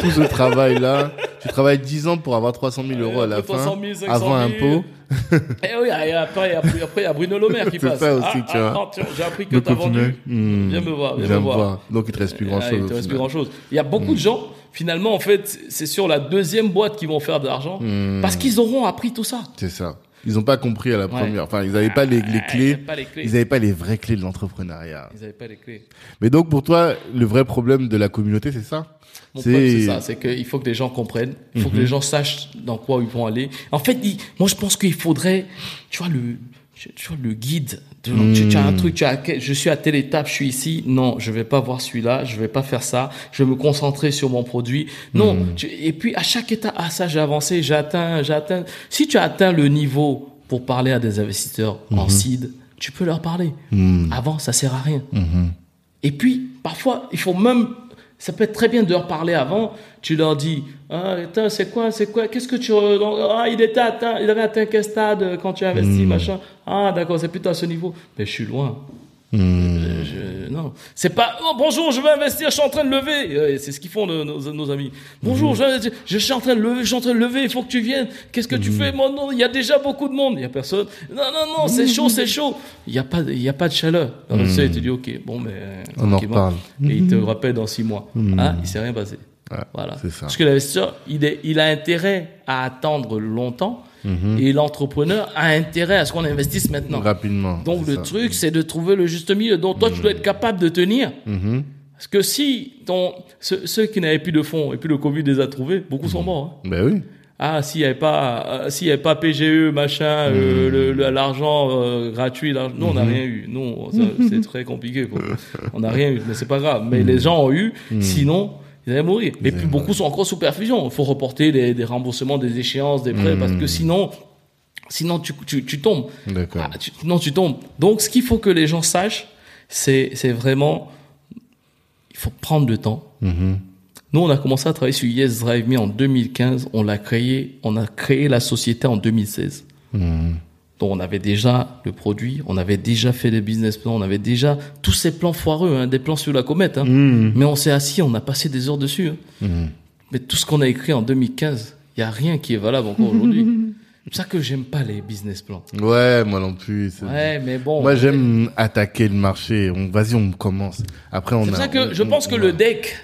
Tout ce travail-là, tu travailles 10 ans pour avoir 300 000 euros à la Après fin, 300 000, 500 000. avant impôt. Et oui, et après, après, il y a Bruno Le Maire qui passe. ça aussi, Ah, tu vois. ah, tiens, J'ai appris que Donc, tu as au final, vendu. hmm, Viens me voir, viens viens me voir. voir. Donc il te reste plus Ah, grand-chose. il te reste plus final. grand chose. Il y a beaucoup de gens, finalement, en fait, c'est sur la deuxième boîte qu'ils vont faire de l'argent Hmm. parce qu'ils auront appris tout ça. C'est ça. Ils n'ont pas compris à la première. Enfin, ils n'avaient pas les, les Ah, clés. Ils n'avaient pas les clés. Ils n'avaient pas les vraies clés de l'entrepreneuriat. Ils n'avaient pas les clés. Mais donc pour toi, le vrai problème de la communauté, c'est ça? Mon problème, c'est ça, c'est qu'il faut que les gens comprennent, il faut Mhm. que les gens sachent dans quoi ils vont aller. En fait, moi, je pense qu'il faudrait, tu vois, le, tu vois, le guide. De- tu, tu as un truc, tu as, je suis à telle étape, je suis ici. Non, je vais pas voir celui-là, je vais pas faire ça. Je vais me concentrer sur mon produit. Non. tu- et puis, à chaque étape, ah, ça, j'ai avancé, j'ai atteint, j'ai atteint. Si tu as atteint le niveau pour parler à des investisseurs en seed, tu peux leur parler. Avant, ça sert à rien. Et puis, parfois, il faut même, ça peut être très bien de leur parler avant. Tu leur dis, ah, c'est quoi, c'est quoi, qu'est-ce que tu, ah, il était atteint, il avait atteint quel stade euh, quand tu as investi, machin. Ah, d'accord, c'est plutôt à ce niveau. Mais je suis loin. Euh, je- non, c'est pas oh, bonjour, je veux investir, je suis en train de lever. Euh, C'est ce qu'ils font nos, nos, amis. Bonjour, je, je- je suis en train de lever, je suis en train de lever. Il faut que tu viennes. Qu'est-ce que tu fais? Moi, non, il y a déjà beaucoup de monde. Il y a personne. Non, non, non, c'est chaud, c'est chaud. Il y a pas, il y a pas de chaleur. Alors, tu sais, tu dis ok, bon, mais euh, On en reparle. Et il te rappelle dans six mois. Ah, il s'est rien passé. Ouais, Voilà. c'est ça. Parce que l'investisseur, il, est, il a intérêt à attendre longtemps et l'entrepreneur a intérêt à ce qu'on investisse maintenant. Rapidement. Donc le ça. truc, c'est de trouver le juste milieu. Donc toi, tu dois être capable de tenir. Mhm. Parce que si ton, ceux, ceux qui n'avaient plus de fonds et puis le Covid les a trouvés, beaucoup sont morts. hein. Ben oui. Ah, s'il n'y avait pas, euh, s'il y avait pas PGE, machin, euh, l'argent euh, gratuit, l'argent- nous on n'a rien eu. Nous, ça, c'est très compliqué. Quoi. On n'a rien eu, mais c'est pas grave. Mais les gens ont eu, sinon ils allaient mourir. Et puis beaucoup sont encore sous perfusion. Il faut reporter des, des remboursements, des échéances, des prêts, parce que sinon, sinon tu, tu, tu tombes. D'accord. Ah, tu- non, tu tombes. Donc, ce qu'il faut que les gens sachent, c'est, c'est vraiment, il faut prendre le temps. Mhm. Nous, on a commencé à travailler sur Yes Drive Me en 2015. On l'a créé, on a créé la société en 2016. Mhm. Donc, on avait déjà le produit, on avait déjà fait des business plans, on avait déjà tous ces plans foireux, hein, des plans sur la comète. hein. Mhm. Mais on s'est assis, on a passé des heures dessus. hein. Mhm. Mais tout ce qu'on a écrit en 2015, il y a rien qui est valable encore aujourd'hui. C'est ça que j'aime pas les business plans. Ouais, moi non plus. Ouais, mais bon. Moi, j'aime attaquer le marché. On, vas-y, on commence. Après, on C'est pour ça que je on- pense que le deck,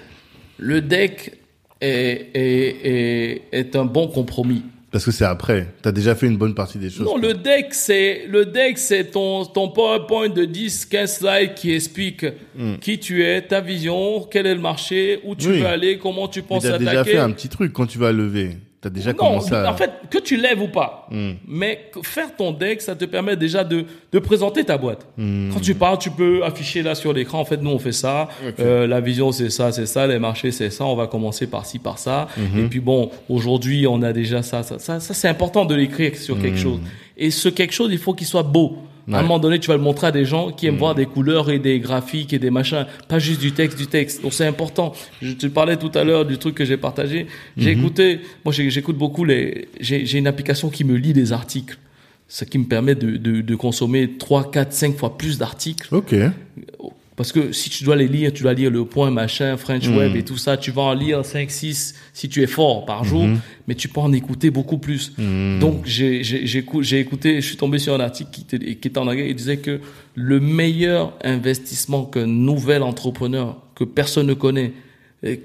le deck est, est, est, est un bon compromis. Parce que c'est après. T'as déjà fait une bonne partie des choses. Non, le deck, c'est, le deck, c'est ton, ton PowerPoint de 10, 15 slides qui explique qui tu es, ta vision, quel est le marché, où tu Hmm. Oui. veux aller, comment tu penses t'as déjà attaquer. fait un petit truc quand tu vas lever. T'as déjà Non, commencé à. en fait, que tu lèves ou pas. Hmm. Mais faire ton deck, ça te permet déjà de, de présenter ta boîte. Hmm. Quand tu parles, tu peux afficher là sur l'écran. En fait, nous, on fait ça. Euh, la vision, c'est ça, c'est ça. Les marchés, c'est ça. On va commencer par ci, par ça. Hmm. Et puis bon, aujourd'hui, on a déjà ça, ça, ça. Ça, c'est important de l'écrire sur quelque chose. Et ce quelque chose, il faut qu'il soit beau. À un moment donné, tu vas le montrer à des gens qui aiment voir des couleurs et des graphiques et des machins, pas juste du texte, du texte. Donc c'est important. Je te parlais tout à l'heure du truc que j'ai partagé. J'ai Mhm. écouté, moi j'écoute beaucoup les, j'ai une application qui me lit les articles, ce qui me permet de, de, de consommer 3, 4, 5 fois plus d'articles. Ok. Parce que si tu dois les lire, tu dois lire le point, machin, French Mhm. Web et tout ça, tu vas en lire 5, 6 si tu es fort par jour, Mhm. mais tu peux en écouter beaucoup plus. Donc j'ai j'ai- j'ai écou- j'ai écouté, je suis tombé sur un article qui était, qui était en anglais, il disait que le meilleur investissement qu'un nouvel entrepreneur que personne ne connaît,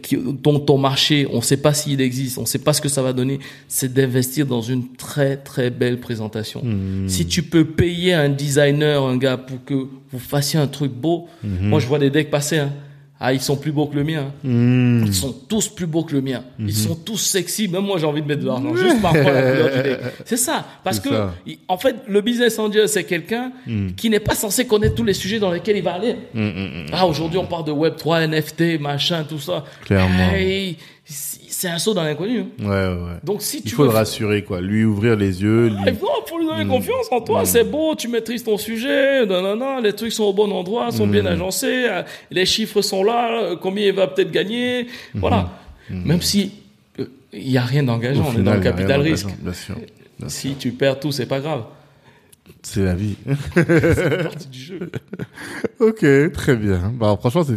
qui, dont ton marché, on ne sait pas s'il existe, on ne sait pas ce que ça va donner, c'est d'investir dans une très très belle présentation. Si tu peux payer un designer, un gars, pour que vous fassiez un truc beau, moi je vois des decks passer, hein. Ah ils sont plus beaux que le mien. Hmm. Ils sont tous plus beaux que le mien. Ils sont tous sexy. Même moi, j'ai envie de mettre de l'argent. Juste par rapport à la couleur du. C'est ça. Parce que, ça. il- en fait, le business angel, c'est quelqu'un qui n'est pas censé connaître tous les sujets dans lesquels il va aller. Ah, aujourd'hui, on parle de Web3, NFT, machin, tout ça. Clairement. Hey, c'est un saut dans l'inconnu. hein. Ouais, ouais. Donc, si tu Il faut veux le rassurer, quoi. Lui ouvrir les yeux. ah, Lui... il faut, lui donner confiance en toi. C'est beau, tu maîtrises ton sujet. Non, non, non, les trucs sont au bon endroit, sont bien agencés. euh, Les chiffres sont là. euh, Combien il va peut-être gagner. Voilà. Même si euh, il y a rien d'engageant, on est dans le capital risque. d'engageant, Bien sûr. Bien sûr. Si tu perds tout, c'est pas grave. C'est la vie. C'est partie du jeu. ok, très bien. Bah, franchement, c'est